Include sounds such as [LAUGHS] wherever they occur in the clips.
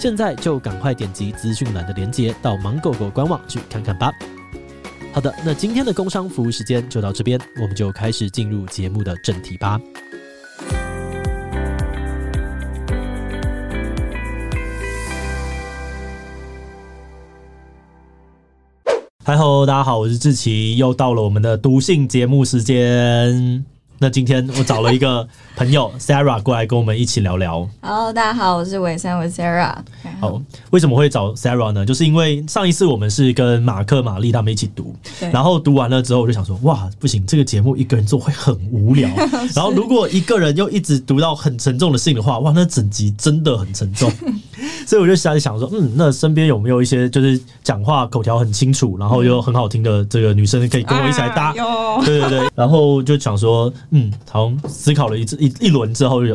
现在就赶快点击资讯栏的链接，到芒狗狗官网去看看吧。好的，那今天的工商服务时间就到这边，我们就开始进入节目的正题吧。嗨吼，大家好，我是志奇，又到了我们的读信节目时间。那今天我找了一个朋友 [LAUGHS] Sarah 过来跟我们一起聊聊。Hello，大家好，我是伟山，我是 Sarah。好，为什么会找 Sarah 呢？就是因为上一次我们是跟马克、玛丽他们一起读，然后读完了之后，我就想说，哇，不行，这个节目一个人做会很无聊。[LAUGHS] 然后如果一个人又一直读到很沉重的信的话，哇，那整集真的很沉重。[LAUGHS] 所以我就想想说，嗯，那身边有没有一些就是讲话口条很清楚，然后又很好听的这个女生可以跟我一起来搭？啊、[LAUGHS] 对对对，然后就想说，嗯，好像思考了一一一轮之后，就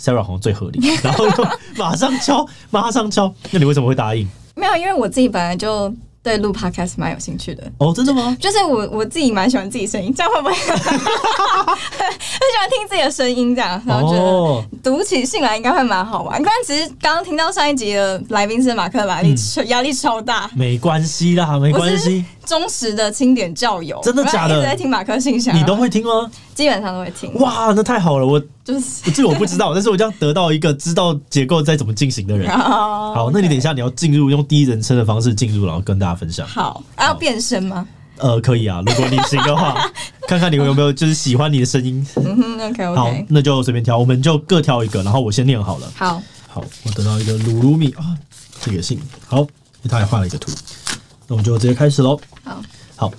Sarah 好像最合理，然后就马上敲，马上敲。那你为什么会答应？没有，因为我自己本来就。对录 podcast 蛮有兴趣的哦，真的吗？就，[LAUGHS] 就是我我自己蛮喜欢自己声音，这样会不会 [LAUGHS] 很喜欢听自己的声音？这样，然后觉得读起信来应该会蛮好玩。但其实刚刚听到上一集的来宾是马克玛丽，压力超大。没关系啦，没关系。忠实的清点教友，真的假的？一直在听马克信箱，你都会听吗？基本上都会听。哇，那太好了！我就是 [LAUGHS] 这个我不知道，但是我将得到一个知道结构在怎么进行的人。好，那你等一下你要进入用第一人称的方式进入，然后跟大家分享。好，还要变身吗？呃，可以啊，如果你行的话，[LAUGHS] 看看你们有没有就是喜欢你的声音。嗯哼，OK OK。好，那就随便挑，我们就各挑一个，然后我先念好了。好，好，我得到一个鲁鲁米啊，这个信好，他还画了一个图，那我们就直接开始喽。好。好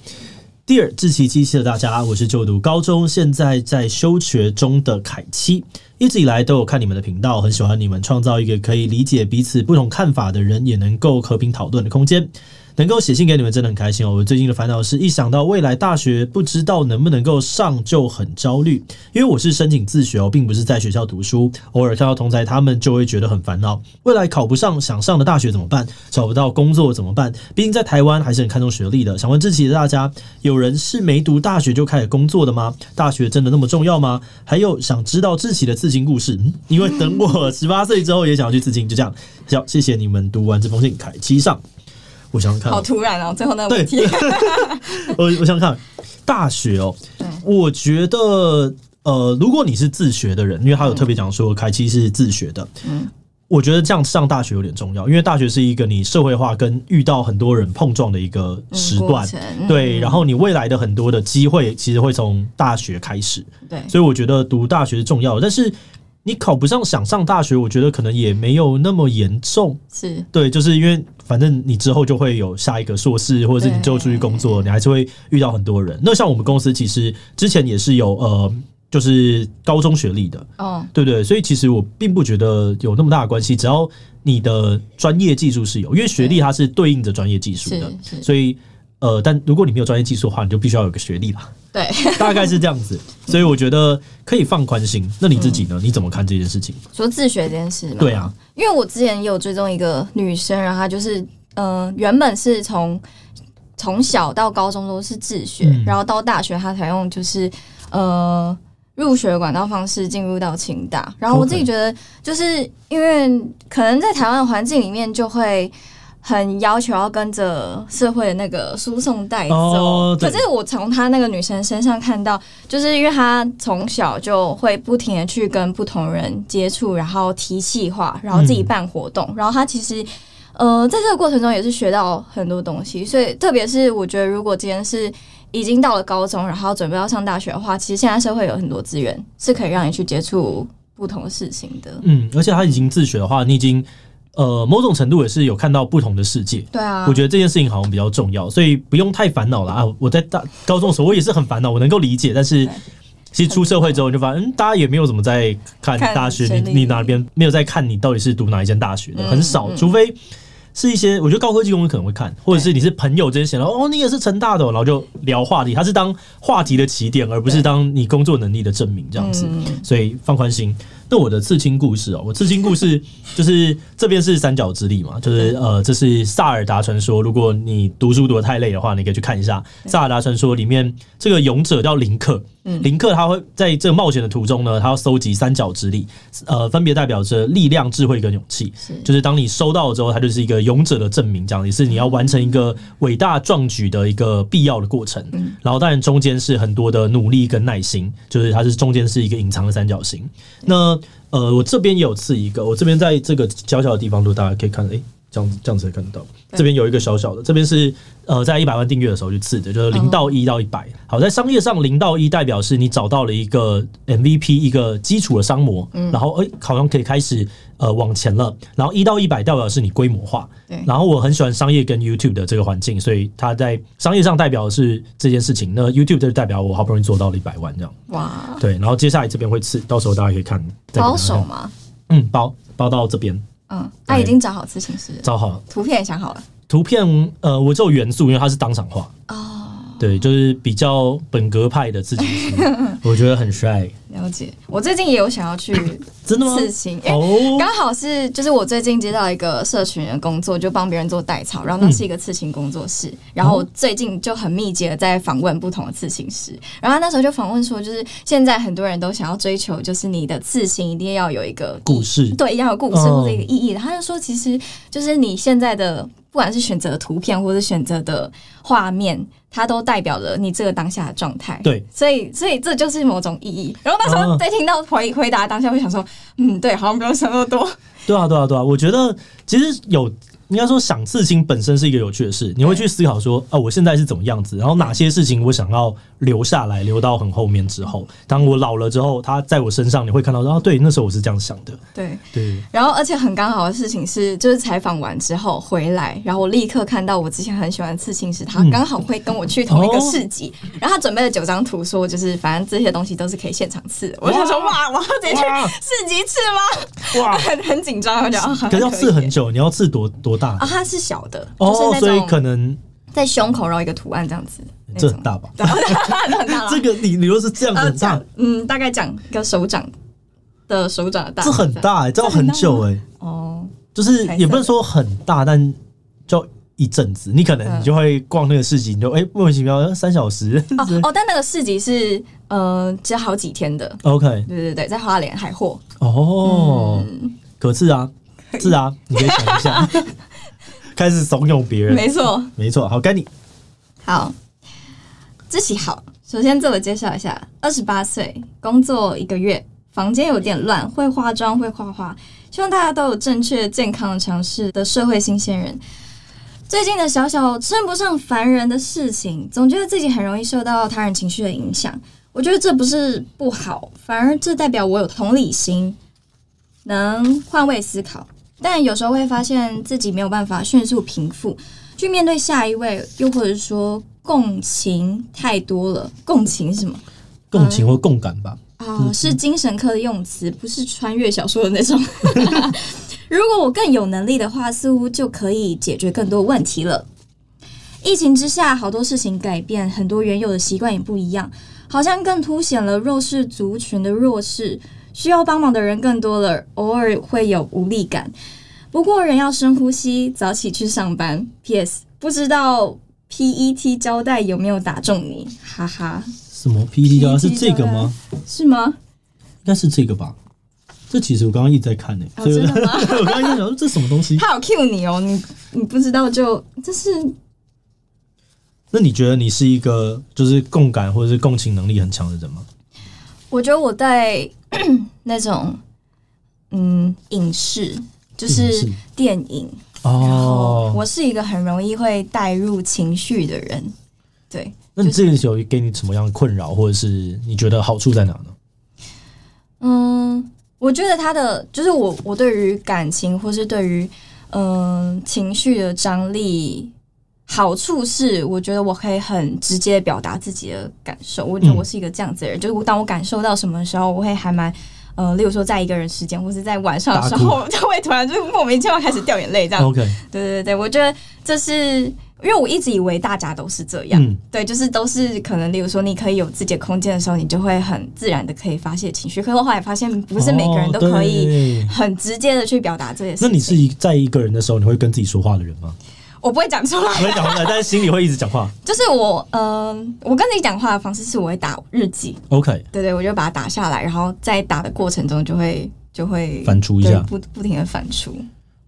，Dear 志祺七七的大家，我是就读高中，现在在休学中的凯七，一直以来都有看你们的频道，很喜欢你们创造一个可以理解彼此不同看法的人，也能够和平讨论的空间。能够写信给你们真的很开心哦！我最近的烦恼是一想到未来大学不知道能不能够上就很焦虑，因为我是申请自学哦，并不是在学校读书。偶尔看到同侪他们就会觉得很烦恼，未来考不上想上的大学怎么办？找不到工作怎么办？毕竟在台湾还是很看重学历的。想问志祺的大家，有人是没读大学就开始工作的吗？大学真的那么重要吗？还有想知道志祺的刺青故事，因为等我十八岁之后也想要去刺青，就这样。好，谢谢你们读完这封信，凯七上。我想想看，好突然哦！最后那个问题，[LAUGHS] 我我想看。大学哦。我觉得呃，如果你是自学的人，因为他有特别讲说凯奇是自学的，嗯，我觉得这样上大学有点重要，因为大学是一个你社会化跟遇到很多人碰撞的一个时段，对，然后你未来的很多的机会其实会从大学开始，对，所以我觉得读大学是重要的，但是。你考不上想上大学，我觉得可能也没有那么严重。是对，就是因为反正你之后就会有下一个硕士，或者是你之后出去工作，你还是会遇到很多人。那像我们公司其实之前也是有呃，就是高中学历的，哦，对不对？所以其实我并不觉得有那么大的关系，只要你的专业技术是有，因为学历它是对应着专业技术的，所以呃，但如果你没有专业技术的话，你就必须要有个学历啦。对，[LAUGHS] 大概是这样子，所以我觉得可以放宽心。那你自己呢？你怎么看这件事情？说自学这件事吗？对啊，因为我之前也有追踪一个女生，然后她就是，嗯、呃，原本是从从小到高中都是自学，嗯、然后到大学她才用就是呃入学管道方式进入到清大。然后我自己觉得，就是因为可能在台湾的环境里面就会。很要求要跟着社会的那个输送带走，哦、可是我从她那个女生身上看到，就是因为她从小就会不停的去跟不同人接触，然后提气化，然后自己办活动，嗯、然后她其实呃，在这个过程中也是学到很多东西。所以，特别是我觉得，如果今天是已经到了高中，然后准备要上大学的话，其实现在社会有很多资源是可以让你去接触不同的事情的。嗯，而且他已经自学的话，你已经呃某种程度也是有看到不同的世界。对啊，我觉得这件事情好像比较重要，所以不用太烦恼了啊！我在大高中的时候，我也是很烦恼，我能够理解，但是。其实出社会之后就发现，嗯，大家也没有怎么在看大学，你你哪边没有在看你到底是读哪一间大学的，很少，除非是一些我觉得高科技公司可能会看，或者是你是朋友之间闲聊，[LAUGHS] 哦，你也是成大的，然后就聊话题，它是当话题的起点，而不是当你工作能力的证明这样子，所以放宽心。那我的刺青故事哦，我刺青故事 [LAUGHS] 就是这边是三角之力嘛，就是呃，这是萨尔达传说。如果你读书读得太累的话，你可以去看一下萨尔达传说里面这个勇者叫林克。林克他会在这个冒险的途中呢，他要搜集三角之力，呃，分别代表着力量、智慧跟勇气。就是当你收到了之后，它就是一个勇者的证明，这样也是你要完成一个伟大壮举的一个必要的过程。然后当然中间是很多的努力跟耐心，就是它是中间是一个隐藏的三角形。那呃，我这边也有刺一个，我这边在这个小小的地方，如果大家可以看，诶、欸，这样子这样子可以看得到，这边有一个小小的，这边是。呃，在一百万订阅的时候去刺的，就是零到一到一百。好，在商业上零到一代表是你找到了一个 MVP，一个基础的商模，嗯，然后诶、欸，好像可以开始呃往前了。然后一到一百代表是你规模化。对。然后我很喜欢商业跟 YouTube 的这个环境，所以它在商业上代表的是这件事情。那 YouTube 就代表我好不容易做到了一百万这样。哇。对，然后接下来这边会刺，到时候大家可以看。包手吗？嗯，包包到这边。嗯，他已经找好咨询师，找好了，图片也想好了。图片，呃，我只有元素，因为它是当场画。哦。对，就是比较本格派的刺青师，[LAUGHS] 我觉得很帅。了解，我最近也有想要去 [LAUGHS] 真的吗？刺青，哦，刚好是就是我最近接到一个社群的工作，就帮别人做代操，然后那是一个刺青工作室，嗯、然后我最近就很密集的在访问不同的刺青师，然后那时候就访问说，就是现在很多人都想要追求，就是你的刺青一定要有一个故事，对，要有故事或者一个意义的。他就说，其实就是你现在的不管是选择图片或者选择的画面。它都代表了你这个当下的状态，对，所以所以这就是某种意义。然后那时候在听到回回答当下，会想说，嗯，对，好像不用想那么多。对啊，对啊，对啊，我觉得其实有。应该说，想刺青本身是一个有趣的事。你会去思考说，啊，我现在是怎么样子？然后哪些事情我想要留下来，留到很后面之后，当我老了之后，它在我身上，你会看到说，啊，对，那时候我是这样想的。对对。然后，而且很刚好的事情是，就是采访完之后回来，然后我立刻看到我之前很喜欢的刺青师，他刚好会跟我去同一个市集，嗯哦、然后他准备了九张图，说就是反正这些东西都是可以现场刺的。我想说，哇，我要直接去市集刺吗？哇，很 [LAUGHS] 很紧张，我觉得啊，可是要刺很久，你要刺多多大啊？它是小。的哦，所以可能在胸口绕一个图案这样子，这很大吧？[LAUGHS] 这个你你说是这样子很大，嗯，大概讲一个手掌的手掌的大，这很大哎，这要很久哎，哦，就是也不能说很大，但就一阵子，你可能你就会逛那个市集，你就哎莫名其妙三小时哦 [LAUGHS] 哦，但那个市集是呃，只好几天的，OK，对对对，在花莲海货。哦，可是啊，是啊，你可以想一下。[LAUGHS] 开始怂恿别人，没错，没错。好，该你。好，自己好。首先自我介绍一下，二十八岁，工作一个月，房间有点乱，会化妆，会画画。希望大家都有正确健康的尝试的社会新鲜人。最近的小小称不上烦人的事情，总觉得自己很容易受到他人情绪的影响。我觉得这不是不好，反而这代表我有同理心，能换位思考。但有时候会发现自己没有办法迅速平复，去面对下一位，又或者说共情太多了。共情是什么？共情或共感吧？啊、是精神科的用词，不是穿越小说的那种。[LAUGHS] 如果我更有能力的话，似乎就可以解决更多问题了。疫情之下，好多事情改变，很多原有的习惯也不一样，好像更凸显了弱势族群的弱势。需要帮忙的人更多了，偶尔会有无力感。不过人要深呼吸，早起去上班。P.S. 不知道 P.E.T. 胶带有没有打中你？哈哈。什么 P.E.T. 胶带是这个吗？是吗？应该是这个吧。这其实我刚刚一直在看呢、欸。哦、真的吗？[LAUGHS] 我刚刚在想说这什么东西？他有 cue 你哦，你你不知道就这是。那你觉得你是一个就是共感或者是共情能力很强的人吗？我觉得我在 [CLEARS THROAT] 那种嗯影视，就是电影、哦，我是一个很容易会带入情绪的人。对，那你这个时候给你什么样的困扰，或者是你觉得好处在哪呢？嗯，我觉得他的就是我，我对于感情或是对于嗯情绪的张力，好处是我觉得我可以很直接表达自己的感受。我觉得我是一个这样子的人，嗯、就是当我感受到什么的时候，我会还蛮。呃，例如说，在一个人时间，或是在晚上的时候，[LAUGHS] 就会突然就莫名其妙开始掉眼泪，这样。OK，对对对，我觉得这是因为我一直以为大家都是这样，嗯、对，就是都是可能，例如说，你可以有自己的空间的时候，你就会很自然的可以发泄情绪。可是我后来发现，不是每个人都可以很直接的去表达这些事情。那你是一在一个人的时候，你会跟自己说话的人吗？我不会讲出来，不会讲出来，但是心里会一直讲话。[LAUGHS] 就是我，嗯、呃，我跟自己讲话的方式是我会打日记。OK，对，对对，我就把它打下来，然后在打的过程中就会就会反刍一下，不不停的反刍。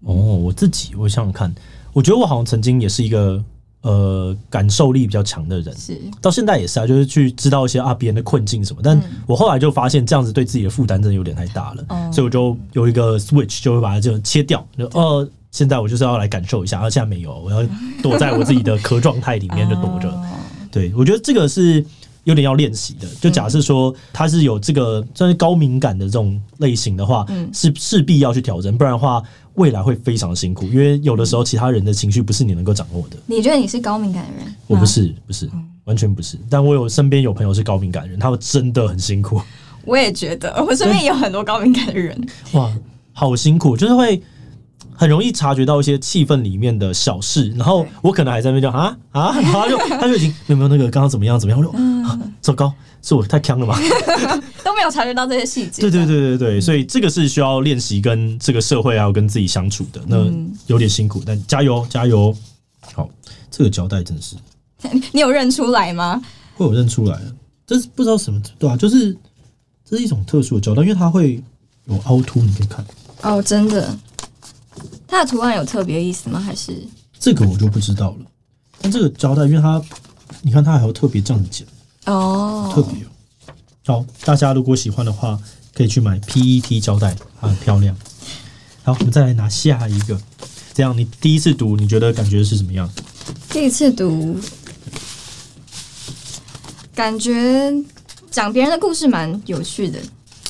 哦，我自己我想想看，我觉得我好像曾经也是一个呃感受力比较强的人，是到现在也是啊，就是去知道一些啊别人的困境什么。但我后来就发现这样子对自己的负担真的有点太大了，嗯、所以我就有一个 switch，就会把它就切掉，就呃。现在我就是要来感受一下，而现在没有，我要躲在我自己的壳状态里面就躲着。对，我觉得这个是有点要练习的。就假设说他是有这个算是高敏感的这种类型的话，是势必要去调整，不然的话未来会非常辛苦。因为有的时候其他人的情绪不是你能够掌握的。你觉得你是高敏感的人？我不是，不是，完全不是。但我有身边有朋友是高敏感的人，他们真的很辛苦。我也觉得，我身边也有很多高敏感的人。哇，好辛苦，就是会。很容易察觉到一些气氛里面的小事，然后我可能还在那边叫啊啊，[LAUGHS] 然后他就他就已经有没有那个刚刚怎么样怎么样？我说、啊、糟糕，是我太强了吗？[LAUGHS] 都没有察觉到这些细节。对对对对对，所以这个是需要练习跟这个社会还有跟自己相处的，那有点辛苦，但加油加油！好，这个胶带真是，[LAUGHS] 你有认出来吗？会有认出来，这是不知道什么对啊，就是这是一种特殊的胶带，因为它会有凹凸，你可以看哦，真的。它的图案有特别意思吗？还是这个我就不知道了。但这个胶带，因为它，你看它还有特别这样剪哦，特别有。好，大家如果喜欢的话，可以去买 PET 胶带，它很漂亮。好，我们再来拿下一个。这样，你第一次读，你觉得感觉是怎么样？第一次读，感觉讲别人的故事蛮有趣的。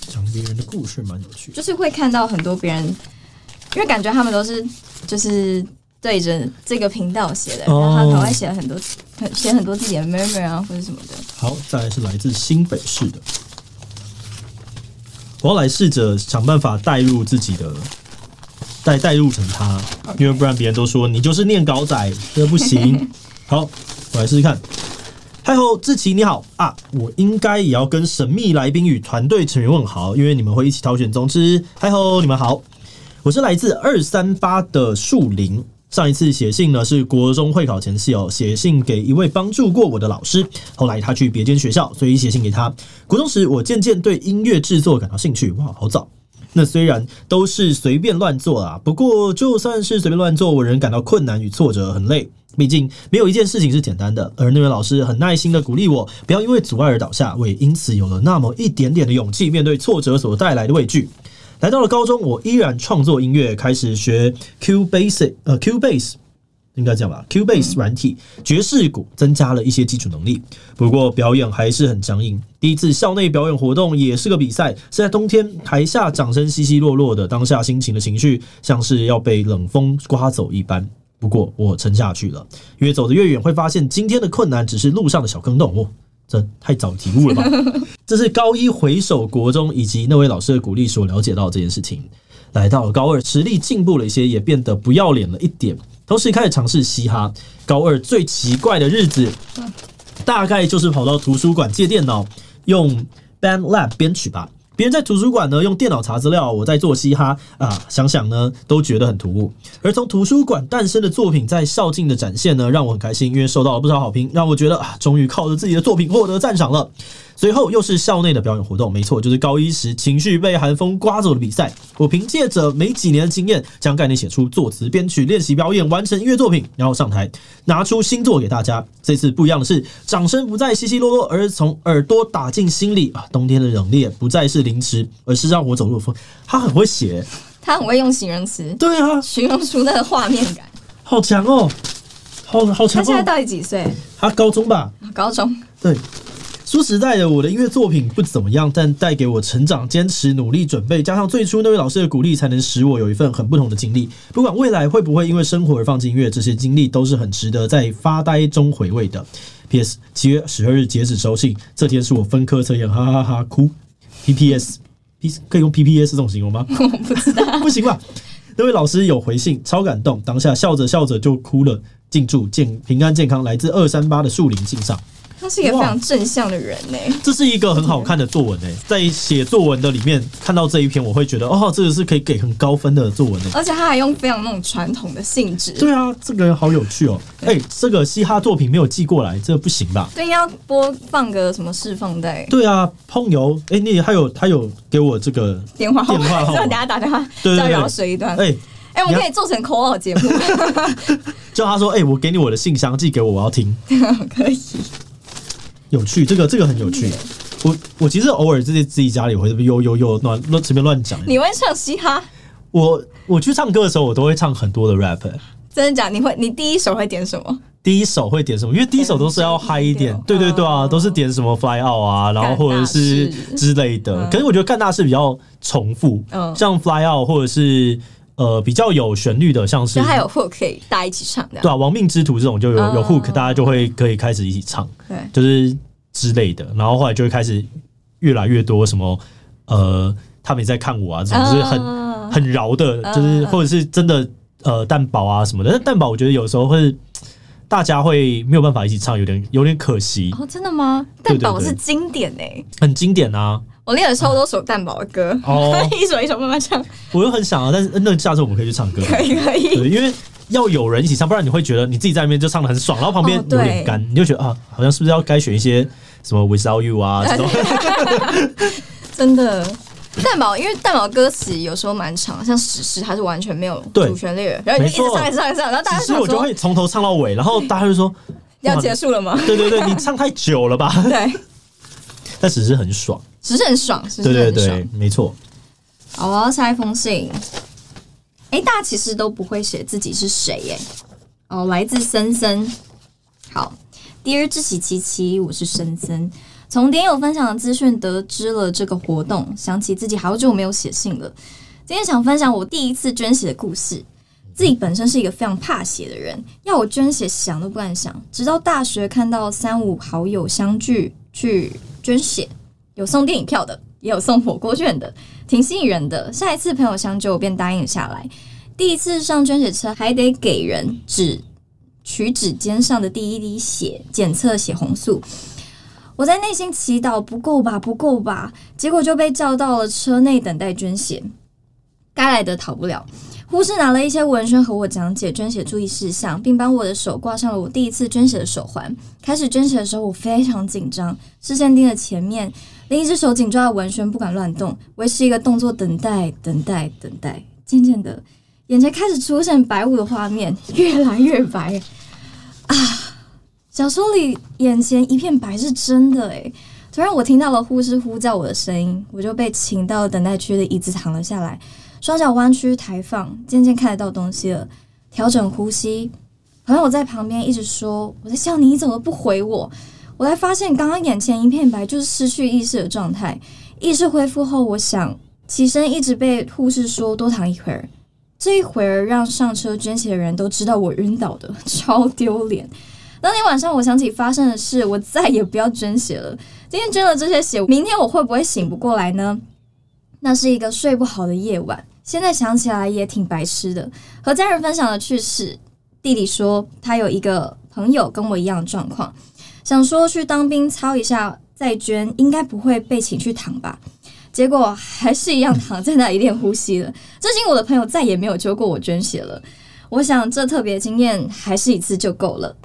讲别人的故事蛮有趣，就是会看到很多别人。因为感觉他们都是就是对着这个频道写的，然后他可能写了很多，写很多自己的 murmur 啊或者什么的。好，再来是来自新北市的，我要来试着想办法带入自己的，代代入成他因为不然别人都说你就是念稿仔，这不行。[LAUGHS] 好，我来试试看。嗨吼，志奇你好啊，我应该也要跟神秘来宾与团队成员问好，因为你们会一起挑选。总之，嗨吼，你们好。我是来自二三八的树林。上一次写信呢是国中会考前夕哦，写信给一位帮助过我的老师。后来他去别间学校，所以写信给他。国中时，我渐渐对音乐制作感到兴趣。哇，好早！那虽然都是随便乱做啊，不过就算是随便乱做，我仍感到困难与挫折，很累。毕竟没有一件事情是简单的。而那位老师很耐心的鼓励我，不要因为阻碍而倒下。我也因此有了那么一点点的勇气，面对挫折所带来的畏惧。来到了高中，我依然创作音乐，开始学 Cubase，呃，Cubase 应该这样吧，Cubase 软体，爵士鼓，增加了一些基础能力。不过表演还是很僵硬。第一次校内表演活动也是个比赛，是在冬天，台下掌声稀稀落落的，当下心情的情绪像是要被冷风刮走一般。不过我撑下去了，越走得越远，会发现今天的困难只是路上的小坑洞。哦这太早体悟了吧？[LAUGHS] 这是高一回首国中以及那位老师的鼓励所了解到这件事情。来到了高二，实力进步了一些，也变得不要脸了一点。同时开始尝试嘻哈。高二最奇怪的日子，大概就是跑到图书馆借电脑，用 BandLab 编曲吧。别人在图书馆呢用电脑查资料，我在做嘻哈啊，想想呢都觉得很突兀。而从图书馆诞生的作品在校境的展现呢，让我很开心，因为受到了不少好评，让我觉得啊，终于靠着自己的作品获得赞赏了。随后又是校内的表演活动，没错，就是高一时情绪被寒风刮走的比赛。我凭借着没几年的经验，将概念写出作词、编曲、练习表演，完成音乐作品，然后上台拿出新作给大家。这次不一样的是，掌声不再稀稀落落，而是从耳朵打进心里啊！冬天的冷冽不再是凌迟，而是让我走入风。他很会写，他很会用形容词，对啊，形容出那个画面感，好强哦，好好强哦。他现在到底几岁？他高中吧，高中。对。说实在的，我的音乐作品不怎么样，但带给我成长、坚持、努力、准备，加上最初那位老师的鼓励，才能使我有一份很不同的经历。不管未来会不会因为生活而放弃音乐，这些经历都是很值得在发呆中回味的。P.S. 七月十二日截止收信，这天是我分科测验，哈哈哈哈哭。P.P.S.P 可以用 P.P.S 这种形容吗？[LAUGHS] 我不知道，[LAUGHS] 不行吧？那位老师有回信，超感动，当下笑着笑着就哭了。敬祝健平安健康，来自二三八的树林敬上。他是一个非常正向的人呢、欸。这是一个很好看的作文呢、欸，在写作文的里面看到这一篇，我会觉得哦，这个是可以给很高分的作文呢、欸。而且他还用非常那种传统的性质。对啊，这个好有趣哦。哎、欸，这个嘻哈作品没有寄过来，这个不行吧？对，要播放个什么释放带？对啊，碰油。哎、欸，你还有他有给我这个电话号码，电话号码，[LAUGHS] 等下打电话，对对对，饶舌一段。哎哎，我们可以做成口号节目。[LAUGHS] [LAUGHS] 就他说，哎、欸，我给你我的信箱，寄给我，我要听。可以。有趣，这个这个很有趣。我我其实偶尔自己自己家里会这边悠悠悠乱乱随便乱讲。你会唱嘻哈？我我去唱歌的时候，我都会唱很多的 rap。真的假？你会？你第一首会点什么？第一首会点什么？因为第一首都是要嗨一点。对对对啊，都是点什么 Fly Out 啊，然后或者是之类的。可是我觉得干大事比较重复，像 Fly Out 或者是呃比较有旋律的，像是还有 Hook 可以大家一起唱的。对啊，亡命之徒这种就有有 Hook，大家就会可以开始一起唱。对，就是。之类的，然后后来就会开始越来越多什么呃，他们也在看我啊，这种就是很很饶的，就是或者是真的呃蛋堡啊什么的。但蛋堡我觉得有时候会大家会没有办法一起唱，有点有点可惜。哦，真的吗？蛋堡是经典诶、欸，很经典啊！我练了超多首蛋堡的歌，哦，[LAUGHS] 一首一首慢慢唱。我又很想啊，但是那下次我们可以去唱歌，可以可以，对，因为。要有人一起唱，不然你会觉得你自己在那边就唱的很爽，然后旁边有点干，哦、你就觉得啊，好像是不是要该选一些什么 Without You 啊 [LAUGHS] 这种？真的，蛋堡因为蛋堡歌词有时候蛮长，像史诗它是完全没有主旋律，然后你一直唱一直唱一直唱，然后大家说，我就会从头唱到尾，然后大家就说 [LAUGHS] 要结束了吗？对对对，你唱太久了吧？对，但史诗很爽，史诗很爽，是对对对，没错。好，我要下一封信。哎，大家其实都不会写自己是谁耶。哦，来自森森。好，Dear 志喜七七，我是森森。从点友分享的资讯得知了这个活动，想起自己好久没有写信了。今天想分享我第一次捐血的故事。自己本身是一个非常怕血的人，要我捐血想都不敢想。直到大学看到三五好友相聚去捐血，有送电影票的。也有送火锅券的，挺吸引人的。下一次朋友相救，我便答应下来。第一次上捐血车，还得给人指取指尖上的第一滴血，检测血红素。我在内心祈祷不够吧，不够吧，结果就被叫到了车内等待捐血。该来的逃不了。护士拿了一些文宣和我讲解捐血注意事项，并帮我的手挂上了我第一次捐血的手环。开始捐血的时候，我非常紧张，视线盯着前面。另一只手紧抓着文宣，不敢乱动，维持一个动作，等待，等待，等待。渐渐的，眼前开始出现白雾的画面，越来越白。啊！小说里眼前一片白是真的诶。突然，我听到了护士呼叫我的声音，我就被请到等待区的椅子躺了下来，双脚弯曲抬放，渐渐看得到东西了。调整呼吸，朋友在旁边一直说：“我在笑你，你怎么不回我？”我才发现，刚刚眼前一片白，就是失去意识的状态。意识恢复后，我想起身，一直被护士说多躺一会儿。这一会儿让上车捐血的人都知道我晕倒的，[LAUGHS] 超丢脸。当天晚上，我想起发生的事，我再也不要捐血了。今天捐了这些血，明天我会不会醒不过来呢？那是一个睡不好的夜晚。现在想起来也挺白痴的。和家人分享的趣事，弟弟说他有一个朋友跟我一样的状况。想说去当兵操一下再捐，应该不会被请去躺吧？结果还是一样躺在那里练呼吸了。至今我的朋友再也没有揪过我捐血了。我想这特别经验还是一次就够了。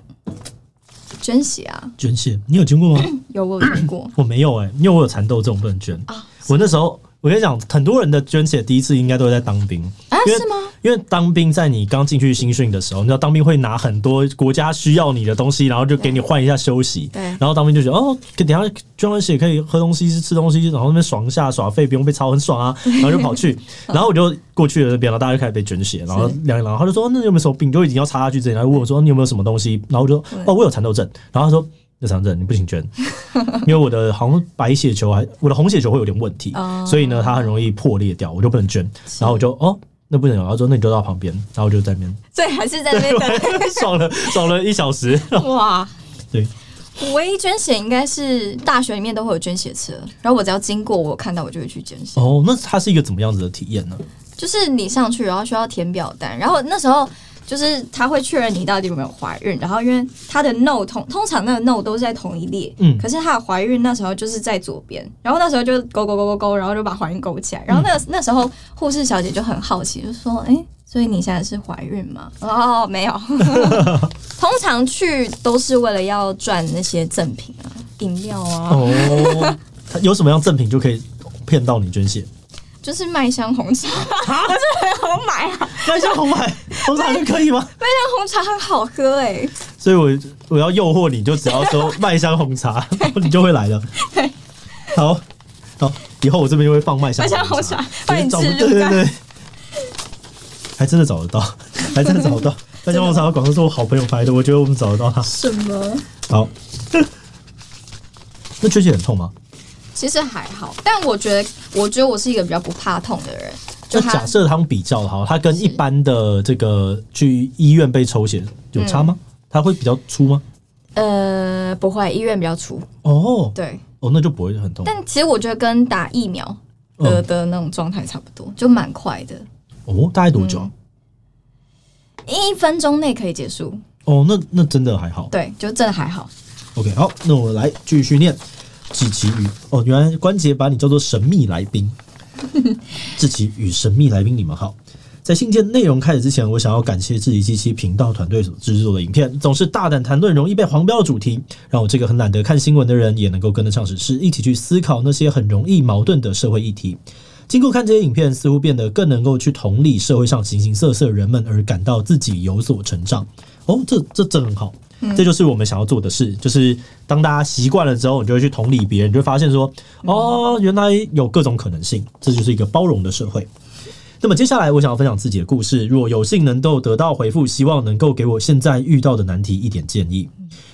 捐血啊？捐血？你有捐过吗？[COUGHS] 有，我有捐过。[COUGHS] 我没有哎、欸，因为我有蚕豆症，不能捐啊。我那时候我跟你讲，很多人的捐血第一次应该都是在当兵啊。因为是吗？因为当兵在你刚进去新训的时候，你知道当兵会拿很多国家需要你的东西，然后就给你换一下休息。对，然后当兵就觉得哦，等下捐完血可以喝东西、吃东西，然后那边爽一下、耍废，不用被操，很爽啊。[LAUGHS] 然后就跑去，然后我就过去了那边，然后大家就开始被捐血，然后量一量，他就说那你有没有什么病？就已经要插下去之前，然后问我说你有没有什么东西？然后我就哦，我有蚕豆症。然后他说。那长症你不行捐，[LAUGHS] 因为我的好像白血球还我的红血球会有点问题，所以呢它很容易破裂掉，我就不能捐。然后我就哦，那不能，然后说那你就到旁边，然后我就在那边，所以还是在那边 [LAUGHS] 爽了爽了一小时。[LAUGHS] 哇，对，我唯一捐血应该是大学里面都会有捐血车，然后我只要经过我看到我就会去捐血。哦，那它是一个怎么样子的体验呢？就是你上去然后需要填表单，然后那时候。就是他会确认你到底有没有怀孕，然后因为他的 note 通通常那个 note 都是在同一列，嗯，可是他的怀孕那时候就是在左边，然后那时候就勾勾勾勾勾，然后就把怀孕勾起来，然后那个那时候护士小姐就很好奇，就说：“哎、欸，所以你现在是怀孕吗？”哦，没有，[LAUGHS] [LAUGHS] 通常去都是为了要赚那些赠品啊，饮料啊。哦，有什么样赠品就可以骗到你捐血？就是麦香红茶，[LAUGHS] 我真的很好买啊！麦香红茶红茶就可以吗？麦香红茶很好喝哎、欸，所以我我要诱惑你，就只要说 [LAUGHS] 麦香红茶，你就会来了。对，好，好，以后我这边就会放麦香红茶，欢迎吃。对对对，还真的找得到，还真的找得到 [LAUGHS] 麦香红茶的广告是我好朋友拍的，我觉得我们找得到它。什么？好，那缺血很痛吗？其实还好，但我觉得，我觉得我是一个比较不怕痛的人。就假设他们比较好，他跟一般的这个去医院被抽血有差吗？他会比较粗吗？呃，不会，医院比较粗。哦，对，哦，那就不会很痛。但其实我觉得跟打疫苗的的那种状态差不多，就蛮快的。哦，大概多久？一分钟内可以结束。哦，那那真的还好。对，就真的还好。OK，好，那我来继续念。志奇与哦，原来关节把你叫做神秘来宾。志奇与神秘来宾，你们好。在信件内容开始之前，我想要感谢自己七七频道团队所制作的影片，总是大胆谈论容易被黄标的主题，让我这个很懒得看新闻的人也能够跟得上时事，一起去思考那些很容易矛盾的社会议题。经过看这些影片，似乎变得更能够去同理社会上形形色色的人们，而感到自己有所成长。哦，这这这很好。这就是我们想要做的事，就是当大家习惯了之后，你就会去同理别人，你就会发现说，哦，原来有各种可能性，这就是一个包容的社会。那么接下来，我想要分享自己的故事，如果有幸能够得到回复，希望能够给我现在遇到的难题一点建议。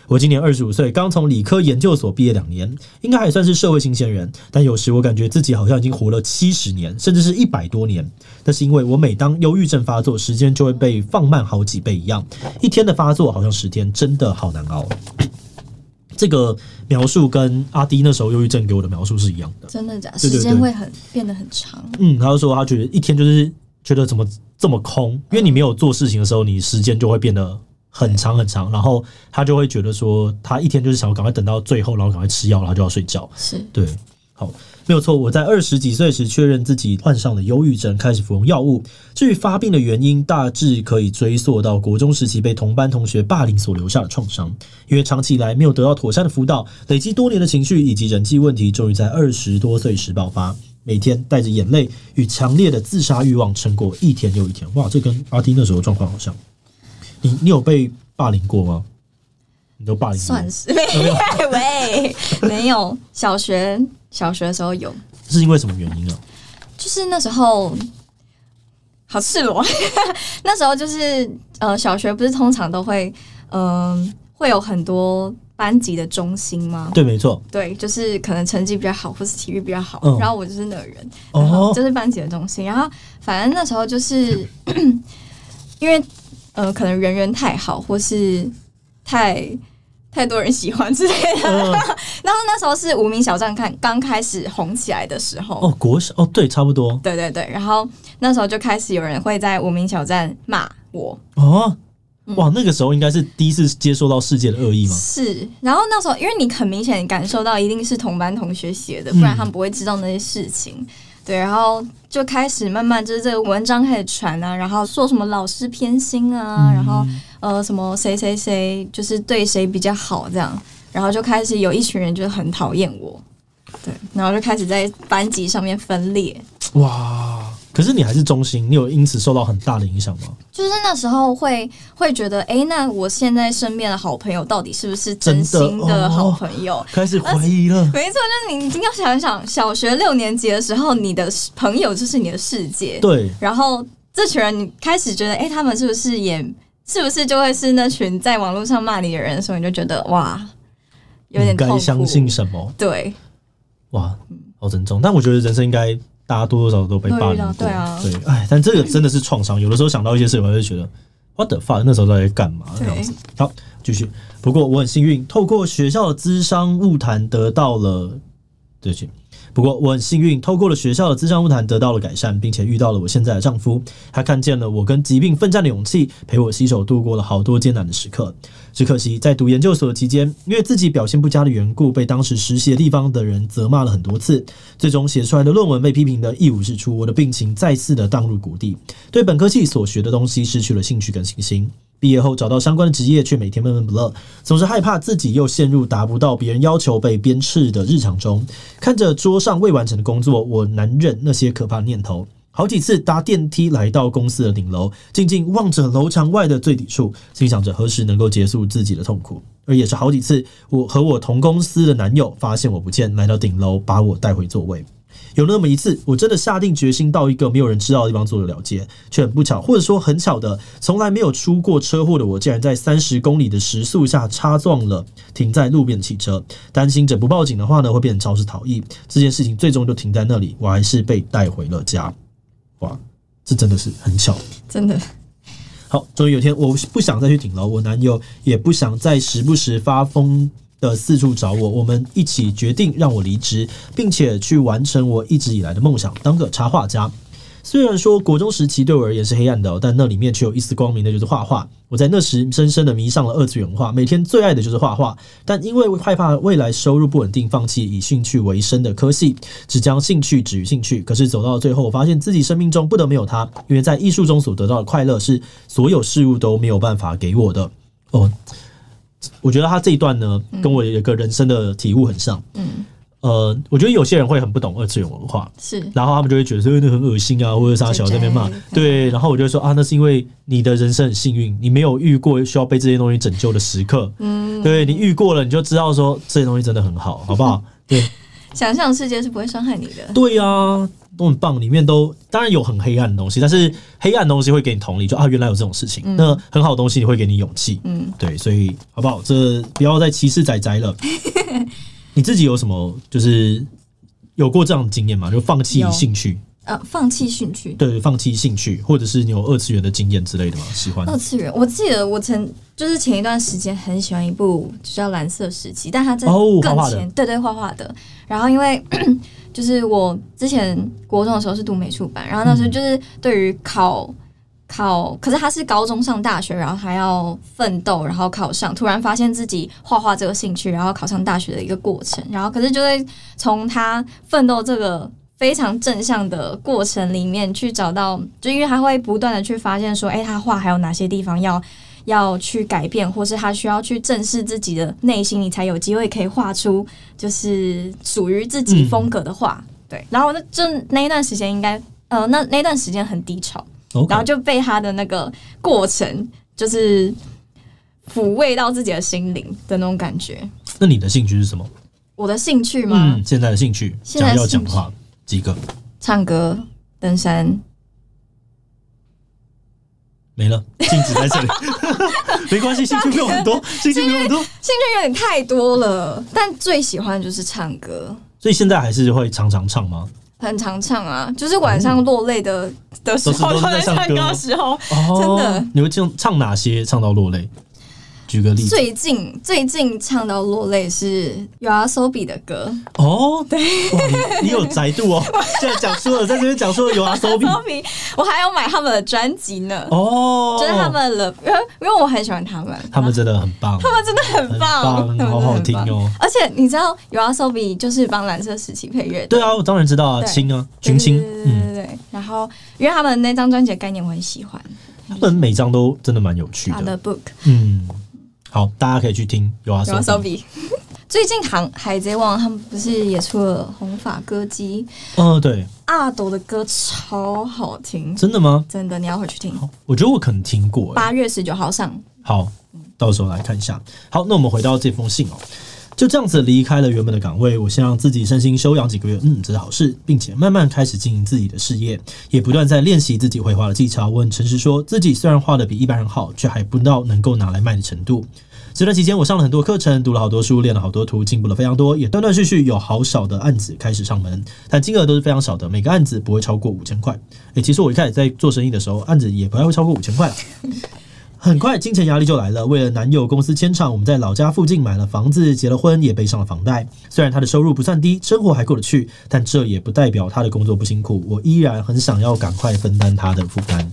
我今年二十五岁，刚从理科研究所毕业两年，应该还算是社会新鲜人。但有时我感觉自己好像已经活了七十年，甚至是一百多年。那是因为我每当忧郁症发作，时间就会被放慢好几倍一样。一天的发作好像十天，真的好难熬。这个描述跟阿迪那时候忧郁症给我的描述是一样的。真的假的？时间会很变得很长。嗯，他就说他觉得一天就是觉得怎么这么空，因为你没有做事情的时候，你时间就会变得。很长很长，然后他就会觉得说，他一天就是想要赶快等到最后，然后赶快吃药，然后就要睡觉。是对，好，没有错。我在二十几岁时确认自己患上了忧郁症，开始服用药物。至于发病的原因，大致可以追溯到国中时期被同班同学霸凌所留下的创伤。因为长期以来没有得到妥善的辅导，累积多年的情绪以及人际问题，终于在二十多岁时爆发。每天带着眼泪与强烈的自杀欲望，撑过一天又一天。哇，这跟阿丁那时候状况好像。你你有被霸凌过吗？你都霸凌过？算是 [LAUGHS] 没有，[LAUGHS] 喂，没有。小学小学的时候有，是因为什么原因啊？就是那时候好赤裸，[LAUGHS] 那时候就是呃，小学不是通常都会嗯、呃、会有很多班级的中心吗？对，没错，对，就是可能成绩比较好，或是体育比较好，嗯、然后我就是那个人，然后就是班级的中心，然后反正那时候就是 [CLEARS THROAT] 因为。呃，可能人缘太好，或是太太多人喜欢之类的。嗯、[LAUGHS] 然后那时候是无名小站看刚开始红起来的时候。哦，国小哦，对，差不多。对对对，然后那时候就开始有人会在无名小站骂我。哦，哇，那个时候应该是第一次接受到世界的恶意吗？是。然后那时候，因为你很明显感受到一定是同班同学写的，不然他们不会知道那些事情。嗯对，然后就开始慢慢就是这个文章开始传啊，然后说什么老师偏心啊，嗯、然后呃什么谁谁谁就是对谁比较好这样，然后就开始有一群人就很讨厌我，对，然后就开始在班级上面分裂。哇，可是你还是中心，你有因此受到很大的影响吗？就是那时候会会觉得，哎、欸，那我现在身边的好朋友到底是不是真心的好朋友？哦、开始怀疑了。没错，就是你一定要想一想，小学六年级的时候，你的朋友就是你的世界。对。然后这群人，你开始觉得，哎、欸，他们是不是也是不是就会是那群在网络上骂你的人？所以你就觉得，哇，有点。该相信什么？对。哇，好沉重。但我觉得人生应该。大家多多少少都被霸凌过，对啊，对，哎，但这个真的是创伤。有的时候想到一些事情，我就觉得 [LAUGHS] What the fuck，那时候在干嘛？这样子。好，继续。不过我很幸运，透过学校的资商务谈得到了，对不起。不过我很幸运，透过了学校的咨商晤谈得到了改善，并且遇到了我现在的丈夫。他看见了我跟疾病奋战的勇气，陪我携手度过了好多艰难的时刻。只可惜在读研究所期间，因为自己表现不佳的缘故，被当时实习的地方的人责骂了很多次。最终写出来的论文被批评得一无是处，我的病情再次的荡入谷底，对本科系所学的东西失去了兴趣跟信心。毕业后找到相关的职业，却每天闷闷不乐，总是害怕自己又陷入达不到别人要求被鞭笞的日常中。看着桌上未完成的工作，我难忍那些可怕念头。好几次搭电梯来到公司的顶楼，静静望着楼墙外的最底处，心想着何时能够结束自己的痛苦。而也是好几次，我和我同公司的男友发现我不见，来到顶楼把我带回座位。有那么一次，我真的下定决心到一个没有人知道的地方做了了结，却很不巧，或者说很巧的，从来没有出过车祸的我，竟然在三十公里的时速下擦撞了停在路边的汽车。担心着不报警的话呢，会变成肇事逃逸。这件事情最终就停在那里，我还是被带回了家。哇，这真的是很巧，真的。好，终于有一天，我不想再去顶楼，我男友也不想再时不时发疯。的四处找我，我们一起决定让我离职，并且去完成我一直以来的梦想，当个插画家。虽然说国中时期对我而言是黑暗的，但那里面却有一丝光明的，就是画画。我在那时深深的迷上了二次元画，每天最爱的就是画画。但因为害怕未来收入不稳定，放弃以兴趣为生的科系，只将兴趣止于兴趣。可是走到最后，我发现自己生命中不得没有它，因为在艺术中所得到的快乐是所有事物都没有办法给我的。哦。我觉得他这一段呢，跟我有一个人生的体悟很像。嗯，呃，我觉得有些人会很不懂二次元文化，是，然后他们就会觉得说那很恶心啊，或者啥小在那边骂。对，然后我就说啊，那是因为你的人生很幸运，你没有遇过需要被这些东西拯救的时刻。嗯，对，你遇过了，你就知道说这些东西真的很好，好不好？对，[LAUGHS] 想象世界是不会伤害你的。对啊。都很棒，里面都当然有很黑暗的东西，但是黑暗的东西会给你同理，就啊，原来有这种事情。嗯、那很好的东西，你会给你勇气。嗯，对，所以好不好？这不要再歧视仔仔了。[LAUGHS] 你自己有什么就是有过这样的经验吗？就放弃兴趣？呃，放弃兴趣？对，放弃兴趣，或者是你有二次元的经验之类的吗？喜欢二次元？我记得我曾就是前一段时间很喜欢一部就叫《蓝色时期》，但它在更前，哦、画画对对，画画的。然后因为。就是我之前国中的时候是读美术班，然后那时候就是对于考考，可是他是高中上大学，然后还要奋斗，然后考上，突然发现自己画画这个兴趣，然后考上大学的一个过程，然后可是就会从他奋斗这个非常正向的过程里面去找到，就因为他会不断的去发现说，哎，他画还有哪些地方要。要去改变，或是他需要去正视自己的内心，你才有机会可以画出就是属于自己风格的画。嗯、对，然后那就那一段时间应该，呃，那那段时间很低潮.然后就被他的那个过程就是抚慰到自己的心灵的那种感觉。那你的兴趣是什么？我的兴趣吗？嗯，现在的兴趣，讲要讲的话几个？唱歌、登山。没了，静止在这里，[LAUGHS] 没关系，兴趣没有很多，兴趣没有很多，兴趣有点太多了，但最喜欢就是唱歌，所以现在还是会常常唱吗？很常唱啊，就是晚上落泪的、嗯、的时候，都在唱歌的时候，哦、真的。你会唱唱哪些唱到落泪？举个例子，最近最近唱到落泪是 YOASOBI 的歌。哦，对，你有宅度哦，[LAUGHS] 现在讲说了，在这边讲说 YOASOBI，我还要买他们的专辑呢，哦，就是他们的，因为因为我很喜欢他们，他们真的很棒，他们真的很棒，很棒，好好听哦，而且你知道 YOASOBI 就是帮蓝色时期配乐的，对啊，我当然知道啊，青啊，群青，对对对，然后因为他们那张专辑的概念我很喜欢，他们每张都真的蛮有趣的，他的 book，嗯。好，大家可以去听 YOASOBI。[LAUGHS] 最近航海贼王他们不是也出了红发歌姬？嗯、呃，对，阿朵的歌超好听，真的吗？真的，你要回去听。我觉得我可能听过。八月十九号上，好，到时候来看一下。好，那我们回到这封信哦，就这样子离开了原本的岗位，我先让自己身心休养几个月，嗯，这是好事，并且慢慢开始经营自己的事业，也不断在练习自己绘画的技巧。我很诚实说，自己虽然画的比一般人好，却还不到能够拿来卖的程度。这段期间，我上了很多课程，读了好多书，练了好多图，进步了非常多，也断断续续有好少的案子开始上门，但金额都是非常少的，每个案子不会超过五千块。诶，其实我一开始在做生意的时候，案子也不太会超过五千块了。很快，金钱压力就来了。为了男友公司迁厂，我们在老家附近买了房子，结了婚，也背上了房贷。虽然他的收入不算低，生活还过得去，但这也不代表他的工作不辛苦。我依然很想要赶快分担他的负担。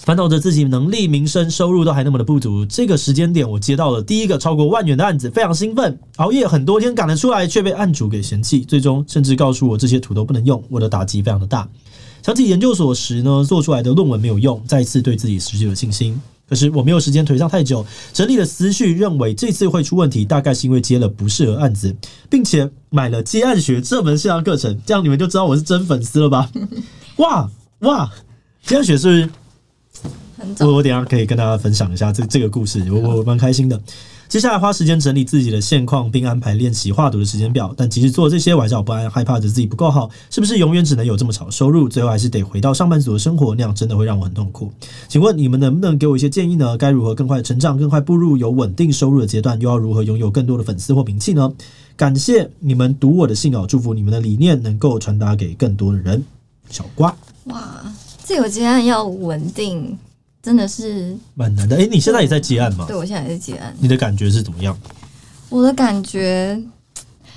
烦恼着自己能力、名声、收入都还那么的不足，这个时间点我接到了第一个超过万元的案子，非常兴奋，熬夜很多天赶了出来，却被案主给嫌弃，最终甚至告诉我这些图都不能用，我的打击非常的大。想起研究所时呢，做出来的论文没有用，再次对自己失去了信心。可是我没有时间颓丧太久，整理了思绪，认为这次会出问题，大概是因为接了不适合案子，并且买了接案学这门线上课程，这样你们就知道我是真粉丝了吧？[LAUGHS] 哇哇，接案学是不是？我我等下可以跟大家分享一下这这个故事，我我蛮开心的。接下来花时间整理自己的现况，并安排练习画图的时间表。但即使做这些，我还是不安，害怕着自己不够好，是不是永远只能有这么少收入？最后还是得回到上班族的生活，那样真的会让我很痛苦。请问你们能不能给我一些建议呢？该如何更快成长，更快步入有稳定收入的阶段？又要如何拥有更多的粉丝或名气呢？感谢你们读我的信哦，祝福你们的理念能够传达给更多的人。小瓜，哇，这个阶段要稳定。真的是蛮难的。哎、欸，你现在也在结案吗？对，我现在也在结案。你的感觉是怎么样？我的感觉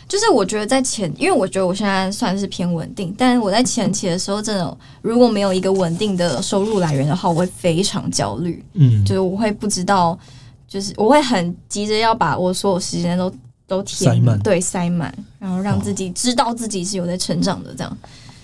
就是，我觉得在前，因为我觉得我现在算是偏稳定，但是我在前期的时候，真的如果没有一个稳定的收入来源的话，我会非常焦虑。嗯，就是我会不知道，就是我会很急着要把我所有时间都都填满，对，塞满，然后让自己知道自己是有在成长的这样。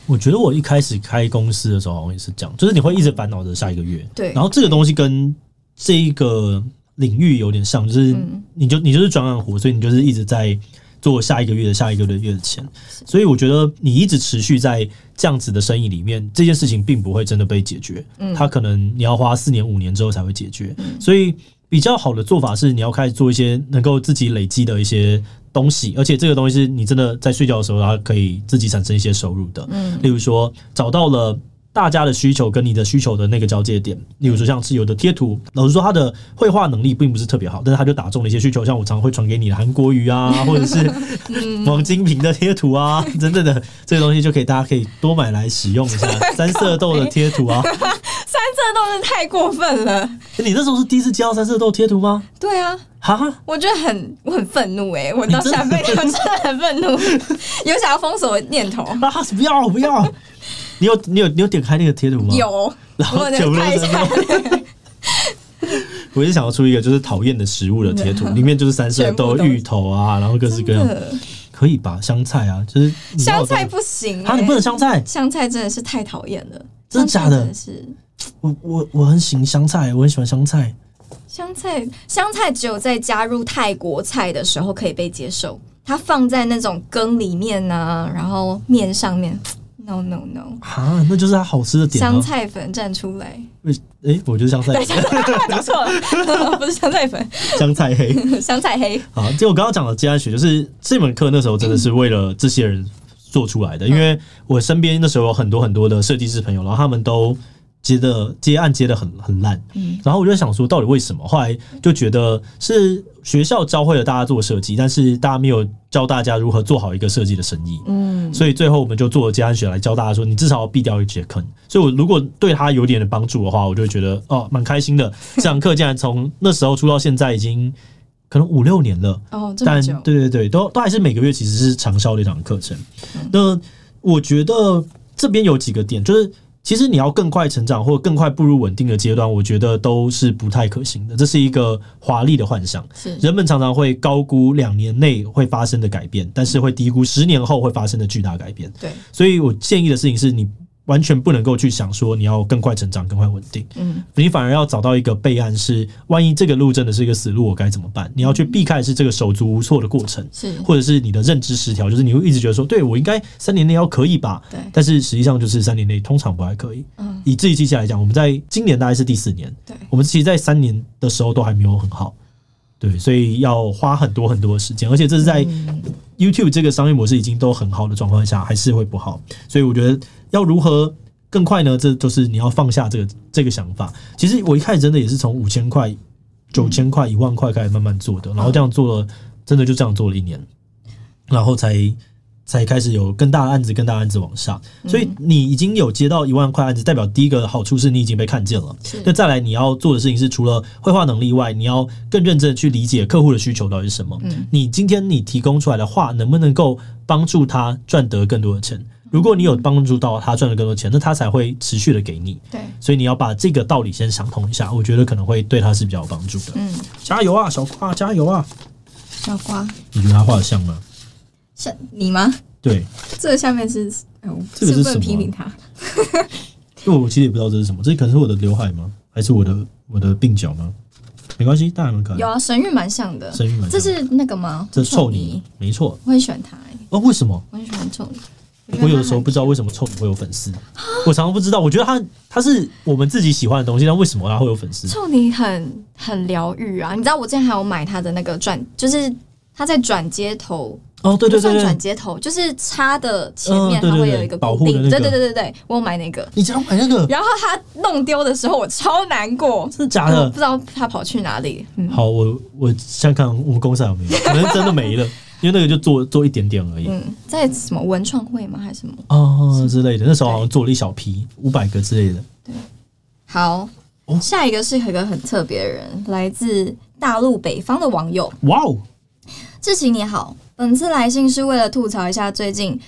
我觉得我一开始开公司的时候好像也是这样，就是你会一直烦恼着下一个月。对。然后这个东西跟这一个领域有点像，就是你就你就是专案活，所以你就是一直在做下一个月的下一个月的钱。所以我觉得你一直持续在这样子的生意里面，这件事情并不会真的被解决。嗯。它可能你要花四年五年之后才会解决。嗯。所以比较好的做法是，你要开始做一些能够自己累积的一些。东西，而且这个东西是你真的在睡觉的时候，它可以自己产生一些收入的。嗯，例如说找到了大家的需求跟你的需求的那个交界点，例如说像是有的贴图，老实说他的绘画能力并不是特别好，但是他就打中了一些需求，像我常会传给你的韩国语啊，[LAUGHS] 或者是王金平的贴图啊，[LAUGHS] 等等的这些东西就可以大家可以多买来使用一下。[LAUGHS] 三色豆的贴图啊，三色豆是太过分了。你那时候是第一次接到三色豆贴图吗？对啊。哈哈，我觉得很我很愤怒哎，我到下辈子真的很愤怒，有想要封锁的念头啊！不要不要，你有你有你有点开那个贴图吗？有，然后就拍下来。[LAUGHS] 我就想要出一个就是讨厌的食物的贴图，[LAUGHS] 里面就是三色豆、芋头啊，然后各式各样，可以吧？香菜啊，就是香菜不行啊，你不能香菜，香菜真的是太讨厌了，真的假的？是，我我我很喜欢香菜，我很喜欢香菜。香菜，香菜只有在加入泰国菜的时候可以被接受。它放在那种羹里面呢、啊，然后面上面，no no no，啊，那就是它好吃的点。香菜粉站出来，哎、欸，我觉得香菜粉，[LAUGHS] 讲错了，不是香菜粉，[LAUGHS] 香菜黑，香菜黑。好，就我刚刚讲的接案学，就是这门课那时候真的是为了这些人做出来的，嗯、因为我身边那时候有很多很多的设计师朋友，然后他们都。接的接案接的很很烂，嗯，然后我就想说，到底为什么？后来就觉得是学校教会了大家做设计，但是大家没有教大家如何做好一个设计的生意，嗯，所以最后我们就做了接案学来教大家说，你至少要避掉一节坑。所以，我如果对他有点的帮助的话，我就会觉得哦，蛮开心的。这堂课竟然从那时候出到现在，已经可能五六年了哦。但对对对，都都还是每个月其实是长销的一堂课程。嗯、那我觉得这边有几个点，就是。其实你要更快成长，或更快步入稳定的阶段，我觉得都是不太可行的。这是一个华丽的幻想。是人们常常会高估两年内会发生的改变，但是会低估十年后会发生的巨大改变。对，所以我建议的事情是你完全不能够去想说你要更快成长、更快稳定，嗯，你反而要找到一个备案，是万一这个路真的是一个死路，我该怎么办？你要去避开是这个手足无措的过程，是。或者是你的认知失调，就是你会一直觉得说，对我应该三年内要可以吧？对，但是实际上就是三年内通常不还可以。嗯，以自己机器来讲，我们在今年大概是第四年，对，我们其实，在三年的时候都还没有很好，对，所以要花很多很多的时间，而且这是在 YouTube 这个商业模式已经都很好的状况下，还是会不好，所以我觉得要如何。更快呢？这就是你要放下这个这个想法。其实我一开始真的也是从五千块、九千块、一万块开始慢慢做的，然后这样做了，真的就这样做了一年，然后才才开始有更大的案子、更大的案子往上。所以你已经有接到一万块案子，代表第一个好处是你已经被看见了。那再来你要做的事情是，除了绘画能力外，你要更认真的去理解客户的需求到底是什么。你今天你提供出来的话能不能够帮助他赚得更多的钱？如果你有帮助到他赚了更多钱，那他才会持续的给你。对，所以你要把这个道理先想通一下，我觉得可能会对他是比较有帮助的。嗯，加油啊，小瓜，加油啊！小瓜，你觉得他画的像吗？像你吗？对，这个下面是，哦、这个是什么、批评他，[LAUGHS] 因为我其实也不知道这是什么，这可能是我的刘海吗？还是我的我的鬓角吗？没关系，大家很可爱。有啊，神韵蛮像的。神韵蛮像的。这是那个吗？这是臭泥，没错。我很喜欢他、欸。哦，为什么？我很喜欢臭泥。我有的时候不知道为什么臭泥会有粉丝，我常常不知道。我觉得他他是我们自己喜欢的东西，但为什么他会有粉丝？臭泥很很疗愈啊！你知道我之前还有买他的那个转，就是他在转接头哦，对对对，转接头就是插的前面，它会有一个保护的那个，对对对对对，我有买那个。你只要买那个，然后他弄丢的时候，我超难过，[LAUGHS] 真的假的？不知道他跑去哪里。嗯、好，我我想看我们公司有没有，可能真的没了。因为那个就做做一点点而已，嗯，在什么文创会吗？还是什么哦之类的？那时候好像做了一小批五百个之类的。对，好，哦、下一个是一个很特别的人，来自大陆北方的网友。哇哦，志祺你好，本次来信是为了吐槽一下最近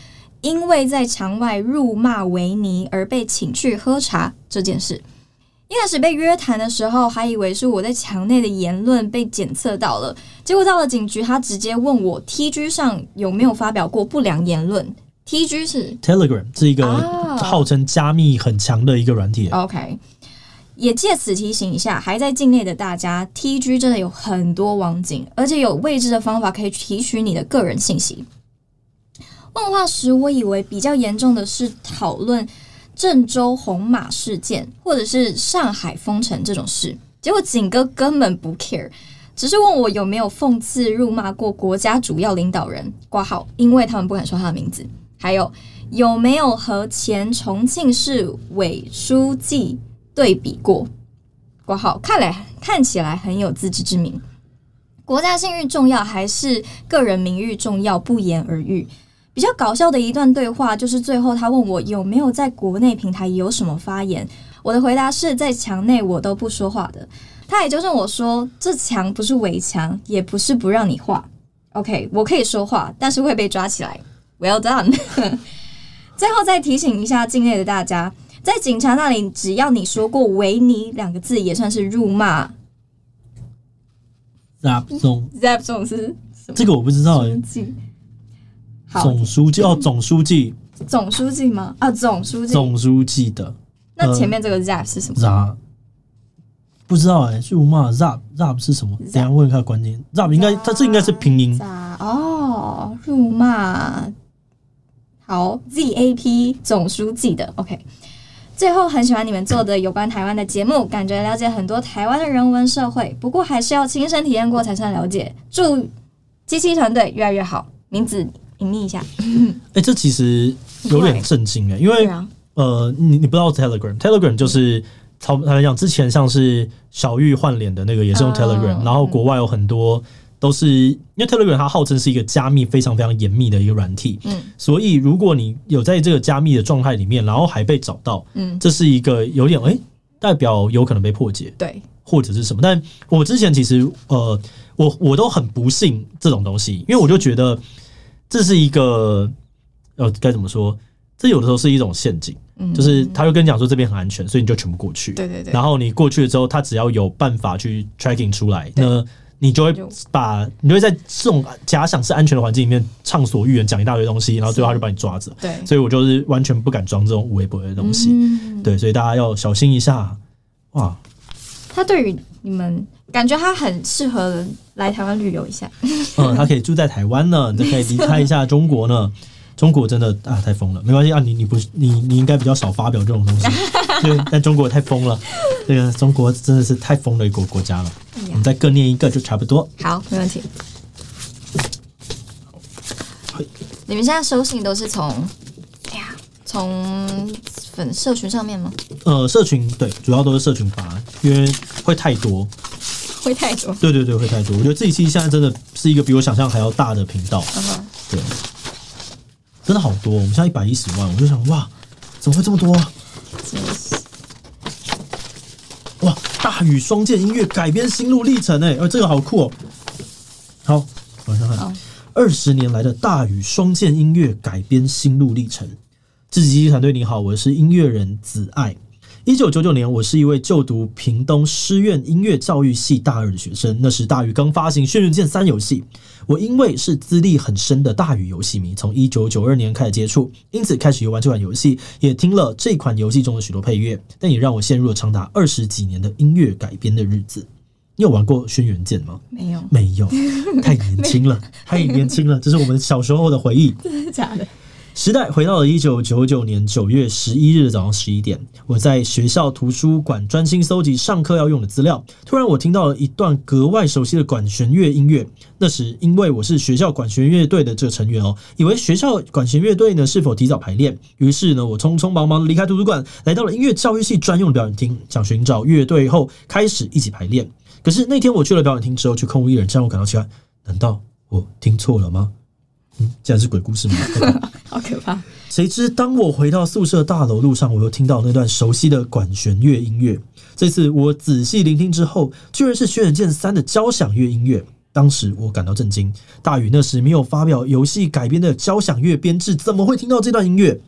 因为在墙外辱骂维尼而被请去喝茶这件事。一开始被约谈的时候，还以为是我在墙内的言论被检测到了，结果到了警局，他直接问我 TG 上有没有发表过不良言论。TG 是 Telegram，是一个号称加密很强的一个软体。OK，也借此提醒一下还在境内的大家，TG 真的有很多网警，而且有未知的方法可以提取你的个人信息。问话时，我以为比较严重的是讨论。郑州红马事件，或者是上海封城这种事，结果景哥根本不 care，只是问我有没有讽刺、辱骂过国家主要领导人挂号，因为他们不敢说他的名字。还有有没有和前重庆市委书记对比过挂号？看来看起来很有自知之明。国家信誉重要还是个人名誉重要？不言而喻。比较搞笑的一段对话，就是最后他问我有没有在国内平台有什么发言，我的回答是在墙内我都不说话的。他也纠正我说，这墙不是围墙，也不是不让你画。OK，我可以说话，但是会被抓起来。Well done。[LAUGHS] 最后再提醒一下境内的大家，在警察那里，只要你说过“维尼”两个字，也算是辱骂。Zap Zap 总是这个我不知道哎。总书记哦，总书记，总书记吗？啊，总书记，总书记的。那前面这个 zap 是什么？zap 不知道哎，辱骂 zap zap 是什么？等下问一下关键。zap 应该，它这应该是拼音。哦，辱骂。好，zap 总书记的。OK。最后很喜欢你们做的有关台湾的节目，感觉了解很多台湾的人文社会，不过还是要亲身体验过才算了解。祝机器团队越来越好。名字。隐匿一下，[LAUGHS] 哎、欸，这其实有点震惊哎，因为、啊、呃，你你不知道 Telegram，Telegram 就是他他来讲之前像是小玉换脸的那个也是用 Telegram，、哦、然后国外有很多都是因为 Telegram 它号称是一个加密非常非常严密的一个软体，嗯，所以如果你有在这个加密的状态里面，然后还被找到，嗯，这是一个有点哎、欸，代表有可能被破解，对，或者是什么？但我之前其实呃，我我都很不信这种东西，因为我就觉得。这是一个呃，该怎么说？这有的时候是一种陷阱，嗯，就是他会跟你讲说这边很安全，所以你就全部过去。对对对。然后你过去了之后，他只要有办法去 tracking 出来，那你就会把你就会在这种假想是安全的环境里面畅所欲言，讲一大堆东西，然后最后他就把你抓着。对，所以我就是完全不敢装这种无微不微的东西。嗯、对，所以大家要小心一下。哇，他对于你们感觉他很适合来台湾旅游一下。嗯，他可以住在台湾呢，[LAUGHS] 你就可以离开一下中国呢。中国真的啊太疯了，没关系啊，你你不你你应该比较少发表这种东西。[LAUGHS] 对，但中国太疯了，这个中国真的是太疯的一个国家了。我们再各念一个就差不多。好，没问题。你们现在收信都是从，哎呀，从粉社群上面吗？呃，社群对，主要都是社群发，因为会太多，[LAUGHS] 会太多。对对对，会太多。我觉得自己其实现在真的是一个比我想象还要大的频道。对，真的好多。我们现在一百一十万，我就想哇，怎么会这么多啊？真的是。哇！大宇双剑音乐改编心路历程，哎，呃，这个好酷哦。好，往上看，二十年来的大宇双剑音乐改编心路历程。志祺七七团队，你好，我是音乐人子爱。一九九九年，我是一位就读屏东师院音乐教育系大二的学生。那时大宇刚发行《轩辕剑三》游戏，我因为是资历很深的大宇游戏迷，从一九九二年开始接触，因此开始游玩这款游戏，也听了这款游戏中的许多配乐，但也让我陷入了长达二十几年的音乐改编的日子。你有玩过《轩辕剑》吗？没有，没有，[LAUGHS] 太年轻了，太年轻了，这是我们小时候的回忆。真的假的？时代回到了一九九九年九月十一日的早上十一点，我在学校图书馆专心搜集上课要用的资料。突然，我听到了一段格外熟悉的管弦乐音乐。那时，因为我是学校管弦乐队的这个成员哦，以为学校管弦乐队呢是否提早排练，于是呢，我匆匆忙忙的离开图书馆，来到了音乐教育系专用的表演厅，想寻找乐队后开始一起排练。可是那天我去了表演厅之后，却空无一人，这让我感到奇怪。难道我听错了吗？嗯，竟然是鬼故事吗？[LAUGHS] 好可怕！谁知当我回到宿舍大楼路上，我又听到那段熟悉的管弦乐音乐。这次我仔细聆听之后，居然是《轩辕剑三》的交响乐音乐。当时我感到震惊，大宇那时没有发表游戏改编的交响乐编制，怎么会听到这段音乐？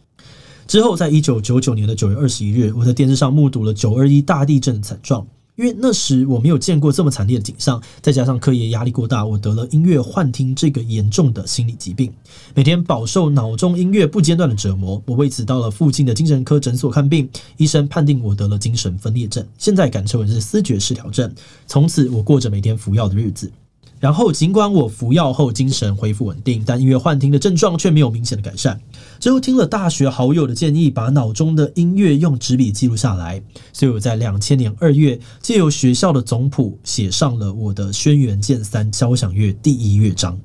之后，在一九九九年的九月二十一日，我在电视上目睹了九二一大地震的惨状。因为那时我没有见过这么惨烈的景象，再加上课业压力过大，我得了音乐幻听这个严重的心理疾病，每天饱受脑中音乐不间断的折磨。我为此到了附近的精神科诊所看病，医生判定我得了精神分裂症，现在改称为是思觉失调症。从此我过着每天服药的日子。然后，尽管我服药后精神恢复稳定，但音乐幻听的症状却没有明显的改善。之后听了大学好友的建议，把脑中的音乐用纸笔记录下来，所以我在两千年二月借由学校的总谱写上了我的《轩辕剑三交响乐》第一乐章。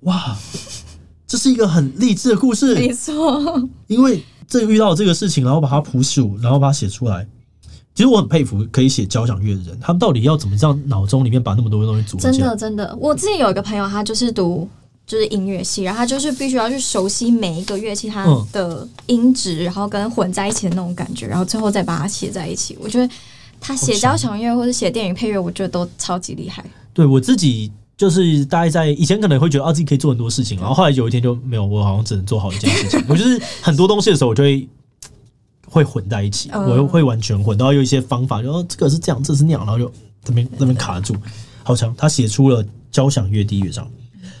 哇，这是一个很励志的故事，没错。因为这遇到这个事情，然后把它谱署，然后把它写出来。其实我很佩服可以写交响乐的人，他们到底要怎么这样脑中里面把那么多的东西组合？真的，真的，我之前有一个朋友，他就是读就是音乐系，然后他就是必须要去熟悉每一个乐器它的音质，然后跟混在一起的那种感觉，然后最后再把它写在一起。我觉得他写交响乐或者写电影配乐，我觉得都超级厉害。对，我自己就是大概在以前可能会觉得啊自己可以做很多事情，然后后来有一天就没有，我好像只能做好一件事情。我就是很多东西的时候，我就会。会混在一起，我又会完全混，然后有一些方法，就说这个是这样，这是那样，然后就这边这边卡住，好强！他写出了交响乐第一乐章。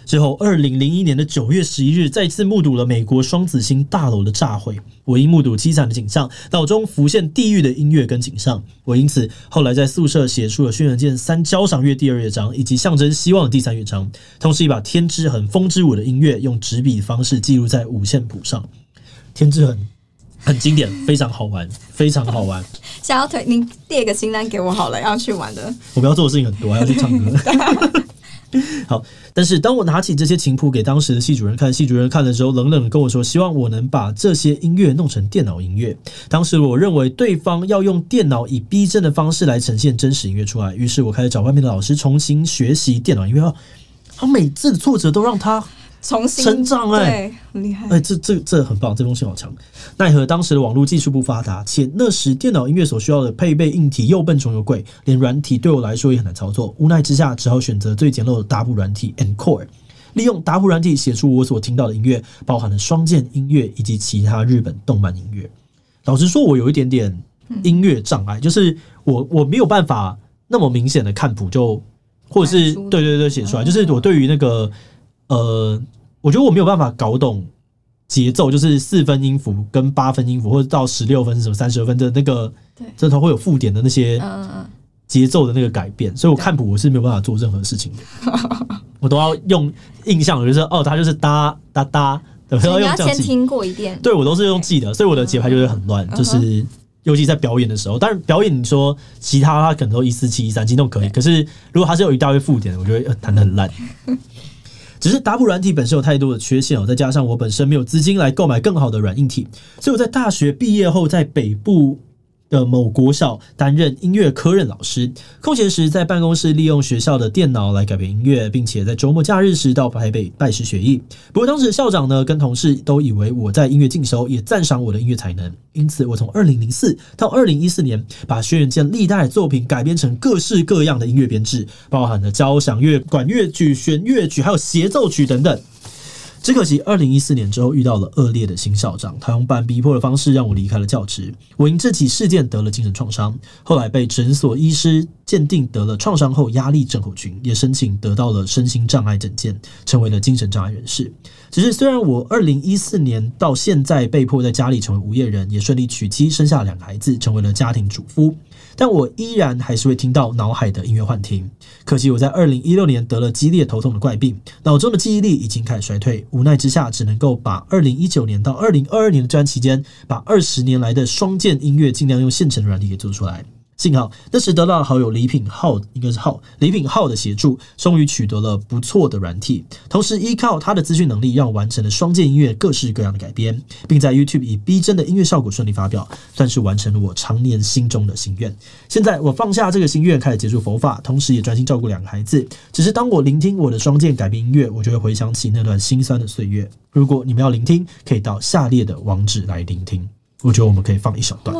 之后，二零零一年的九月十一日，再次目睹了美国双子星大楼的炸毁。我因目睹凄惨的景象，脑中浮现地狱的音乐跟景象。我因此后来在宿舍写出了《轩辕剑三交响乐》第二乐章，以及象征希望的第三乐章。同时，也把天之痕、风之舞的音乐用纸笔方式记录在五线谱上。天之痕。很经典，非常好玩，非常好玩。想要推，您列个清单给我好了，要去玩的。我们要做的事情很多，还要去唱歌。[LAUGHS] 好，但是当我拿起这些琴谱给当时的系主任看，系主任看的时候，冷冷的跟我说，希望我能把这些音乐弄成电脑音乐。当时我认为对方要用电脑以逼真的方式来呈现真实音乐出来，于是我开始找外面的老师重新学习电脑音乐。他每次的挫折都让他。重新成长哎、很厉害哎、欸，这这这很棒，这东西好强。奈何当时的网络技术不发达，且那时电脑音乐所需要的配备硬体又笨重又贵，连软体对我来说也很难操作。无奈之下，只好选择最简陋的打谱软体 Encore，利用打谱软体写出我所听到的音乐，包含了双剑音乐以及其他日本动漫音乐。老实说，我有一点点音乐障碍，就是我我没有办法那么明显的看谱就或者是对对对写出来，就是我对于那个呃，我觉得我没有办法搞懂节奏，就是四分音符跟八分音符，或者到十六分什么三十二分的那个，对，这头会有附点的那些节奏的那个改变，所以我看谱我是没有办法做任何事情的，我都要用印象，就是哦，它就是哒哒哒，对，要用这样。先听过一遍，对我都是用记的，所以我的节拍就会很乱，就是。尤其在表演的时候，但是表演你说其他他可能都一四七一三七都可以，可是如果他是有一大堆附点，我觉得弹的很烂。只是达普软体本身有太多的缺陷哦，再加上我本身没有资金来购买更好的软硬体，所以我在大学毕业后在北部。的某国小担任音乐科任老师，空闲时在办公室利用学校的电脑来改编音乐，并且在周末假日时到台北拜师学艺。不过当时校长呢跟同事都以为我在音乐进修，也赞赏我的音乐才能，因此我从二零零四到二零一四年，把轩辕剑历代作品改编成各式各样的音乐编制，包含了交响乐、管乐曲、弦乐曲，还有协奏曲等等。只可惜，二零一四年之后遇到了恶劣的新校长，他用半逼迫的方式让我离开了教职。我因这起事件得了精神创伤，后来被诊所医师鉴定得了创伤后压力症候群，也申请得到了身心障碍诊件，成为了精神障碍人士。只是虽然我二零一四年到现在被迫在家里成为无业人，也顺利娶妻生下两个孩子，成为了家庭主夫。但我依然还是会听到脑海的音乐幻听。可惜我在二零一六年得了激烈头痛的怪病，脑中的记忆力已经开始衰退，无奈之下只能够把二零一九年到二零二二年的这段期间，把二十年来的双键音乐尽量用现成的软体给做出来。幸好那时得到了好友李品浩，应该是浩李品浩的协助，终于取得了不错的软体。同时依靠他的资讯能力，让完成了双剑音乐各式各样的改编，并在 YouTube 以逼真的音乐效果顺利发表，算是完成了我常年心中的心愿。现在我放下这个心愿，开始接触佛法，同时也专心照顾两个孩子。只是当我聆听我的双剑改编音乐，我就会回想起那段心酸的岁月。如果你们要聆听，可以到下列的网址来聆听。我觉得我们可以放一小段。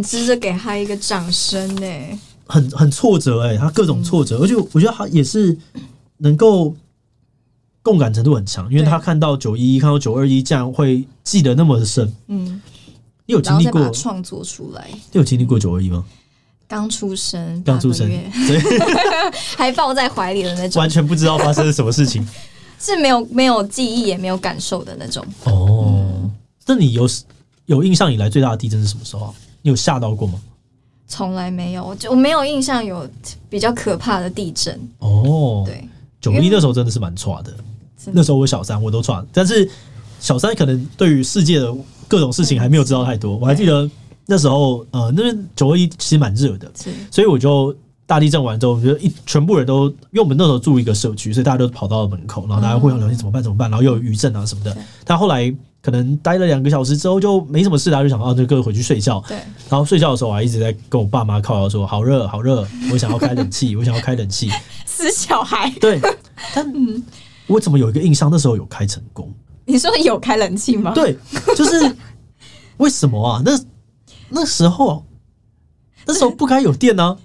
很值得给他一个掌声呢，很很挫折哎，他各种挫折，嗯、而且我觉得他也是能够共感程度很强，因为他看到九一一，看到九二一，这样会记得那么的深。嗯，你有经历过创作出来？你有经历过九二一吗？刚出生，刚出生，对，[LAUGHS] 还抱在怀里的那种，完全不知道发生了什么事情，[LAUGHS] 是没有没有记忆也没有感受的那种。哦，那你有有印象以来最大的地震是什么时候啊？你有吓到过吗？从来没有，就我没有印象有比较可怕的地震。哦，对，九一那时候真的是蛮差的。那时候我小三，我都差，但是小三可能对于世界的各种事情还没有知道太多。我还记得那时候，呃，那边九二一其实蛮热的，所以我就大地震完之后，我觉得一全部人都，因为我们那时候住一个社区，所以大家都跑到了门口，然后大家互相聊天怎么办怎么办，然后又有余震啊什么的。但后来。可能待了两个小时之后就没什么事，他就想啊，就各自回去睡觉。对。然后睡觉的时候，我还一直在跟我爸妈靠谣说：“好热，好热，我想要开冷气，[LAUGHS] 我想要开冷气。”死小孩。对。但嗯，我怎么有一个印象，那时候有开成功？你说有开冷气吗？对，就是为什么啊？那那时候那时候不该有电呢？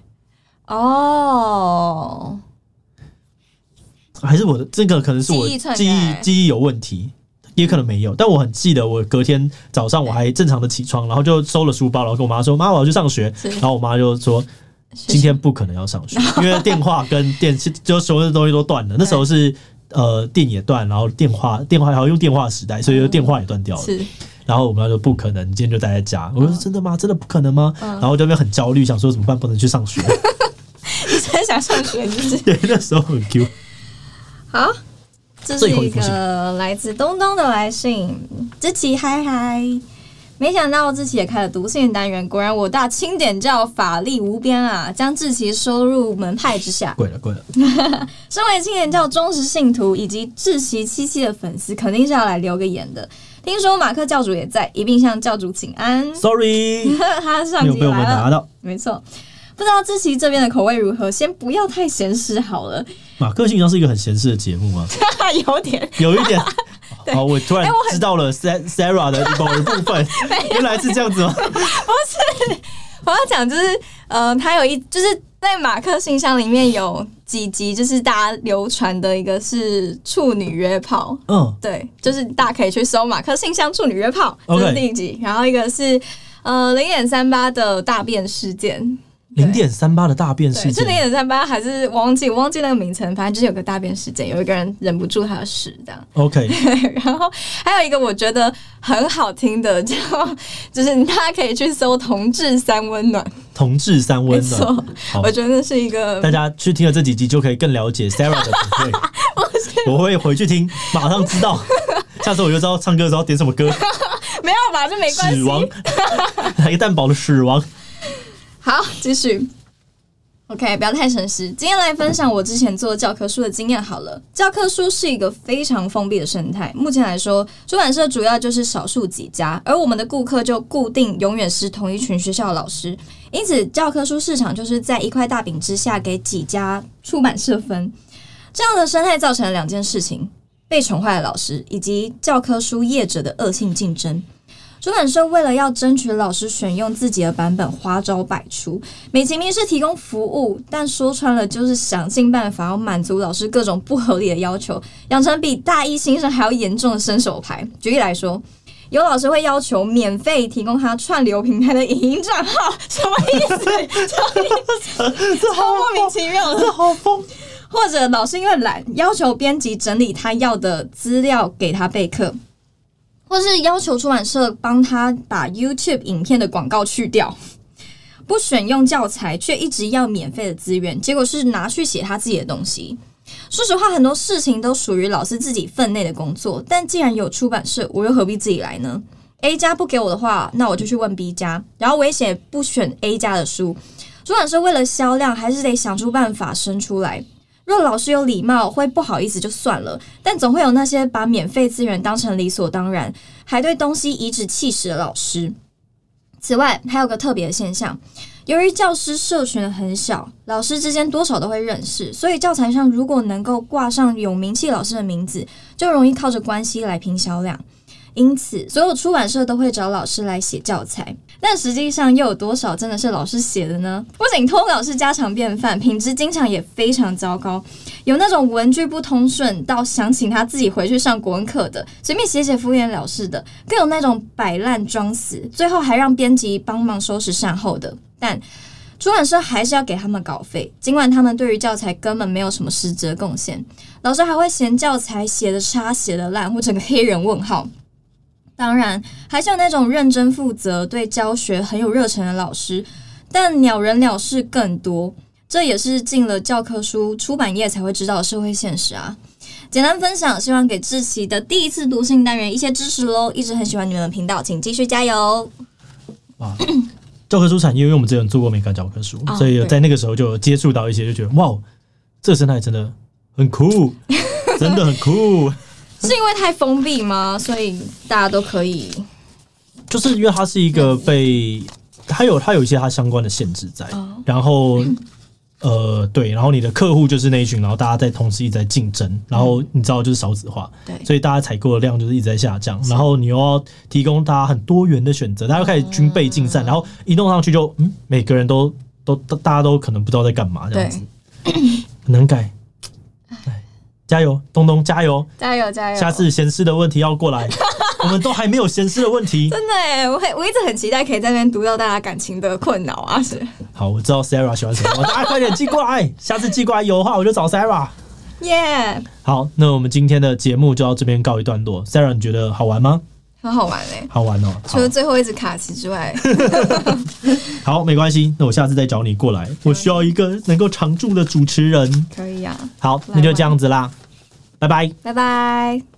哦。还是我的这个可能是我记忆，记忆有问题。也可能没有，但我很记得，我隔天早上我还正常的起床，然后就收了书包，然后跟我妈说：“妈，我要去上学。”然后我妈就说：“今天不可能要上学，因为电话跟电就所有的东西都断了。那时候是呃电也断，然后电话电话还要用电话时代，所以就电话也断掉了。然后我妈说：“不可能，你今天就待在家。”我说：“真的吗？真的不可能吗？”然后这边很焦虑，想说怎么办？不能去上学。[LAUGHS] 你真的想上学？就 [LAUGHS] 是对，那时候很 Q。好。这是一个来自东东的来信，志奇嗨嗨，没想到志奇也开了读信单元，果然我大清点教法力无边啊，将志奇收入门派之下。贵 [LAUGHS] 了贵了，[LAUGHS] 身为清点教忠实信徒以及志奇七七的粉丝，肯定是要来留个言的。听说马克教主也在，一并向教主请安。Sorry，[LAUGHS] 他上集来了，没错。不知道志奇这边的口味如何？先不要太咸湿好了。马克信箱是一个很咸湿的节目吗？[LAUGHS] 有点，有一点。[LAUGHS] 好，我突然知道了 Sarah 的某一部分，[LAUGHS] 原来是这样子吗？不是，我要讲就是，呃，他有一就是在马克信箱里面有几集，就是大家流传的一个是处女约炮，嗯，对，就是大家可以去搜马克信箱处女约炮，这是第一集，然后一个是呃零点三八的大便事件。零点三八的大便事件，是零点三八还是忘记忘记那个名称？反正就是有个大便事件，有一个人忍不住他的屎，这样。OK，[LAUGHS] 然后还有一个我觉得很好听的，叫就是大家可以去搜“同志三温暖”。同志三温暖，我觉得那是一个大家去听了这几集就可以更了解 Sarah 的 [LAUGHS] 体会。我会回去听，马上知道。[LAUGHS] 下次我就知道唱歌的时候点什么歌。没有吧？这没关系。死亡，来个蛋堡的屎王。好，继续。OK，不要太诚实。今天来分享我之前做教科书的经验好了。教科书是一个非常封闭的生态，目前来说，出版社主要就是少数几家，而我们的顾客就固定永远是同一群学校的老师，因此教科书市场就是在一块大饼之下给几家出版社分。这样的生态造成了两件事情：被宠坏的老师以及教科书业者的恶性竞争。出版社为了要争取老师选用自己的版本，花招百出，美其名是提供服务，但说穿了就是想尽办法要满足老师各种不合理的要求，养成比大一新生还要严重的伸手牌。举例来说，有老师会要求免费提供他串流平台的影音账号，什么意思？[LAUGHS] 什么意思？这好莫名其妙，这好疯。或者老师因为懒，要求编辑整理他要的资料给他备课。或是要求出版社帮他把 YouTube 影片的广告去掉，[LAUGHS] 不选用教材，却一直要免费的资源，结果是拿去写他自己的东西。说实话，很多事情都属于老师自己分内的工作，但既然有出版社，我又何必自己来呢？A 家不给我的话，那我就去问 B 家，然后我也写不选 A 家的书。出版社为了销量，还是得想出办法生出来。若老师有礼貌，会不好意思就算了，但总会有那些把免费资源当成理所当然，还对东西颐指气使的老师。此外，还有个特别的现象，由于教师社群很小，老师之间多少都会认识，所以教材上如果能够挂上有名气老师的名字，就容易靠着关系来拼销量。因此，所有出版社都会找老师来写教材，但实际上又有多少真的是老师写的呢？不仅偷稿是家常便饭，品质经常也非常糟糕。有那种文句不通顺到想请他自己回去上国文课的，随便写写敷衍了事的；更有那种摆烂装死，最后还让编辑帮忙收拾善后的。但出版社还是要给他们稿费，尽管他们对于教材根本没有什么实质贡献，老师还会嫌教材写的差、写的烂，或整个黑人问号。当然，还是有那种认真负责、对教学很有热忱的老师，但鸟人鸟事更多。这也是进了教科书出版业才会知道的社会现实啊！简单分享，希望给志奇的第一次读信单元一些支持喽！一直很喜欢你们的频道，请继续加油！哇，教科书产业，因为我们之前做过美感教科书，哦、所以在那个时候就接触到一些，就觉得哇，这个生态真的很酷，真的很酷。是因为太封闭吗？所以大家都可以，就是因为它是一个被它有它有一些它相关的限制在，然后呃对，然后你的客户就是那一群，然后大家在同时一直在竞争，然后你知道就是少子化，对，所以大家采购的量就是一直在下降，然后你又要提供大家很多元的选择，大家又开始军备竞赛，然后一弄上去就嗯，每个人都都大家都可能不知道在干嘛这样子，很难改。加油，东东加油！加油加油！下次闲事的问题要过来，[LAUGHS] 我们都还没有闲事的问题。真的哎，我我一直很期待可以在那边读到大家感情的困扰啊！是。好，我知道 Sarah 喜欢什么，大家快点寄过来。[LAUGHS] 下次寄过来有的话，我就找 Sarah。耶！好，那我们今天的节目就到这边告一段落。Sarah，你觉得好玩吗？很好玩哎，好玩哦！除了最后一直卡词之外，[LAUGHS] 好，没关系。那我下次再找你过来。我需要一个能够常驻的主持人。可以啊。好，那就这样子啦。拜拜，拜拜。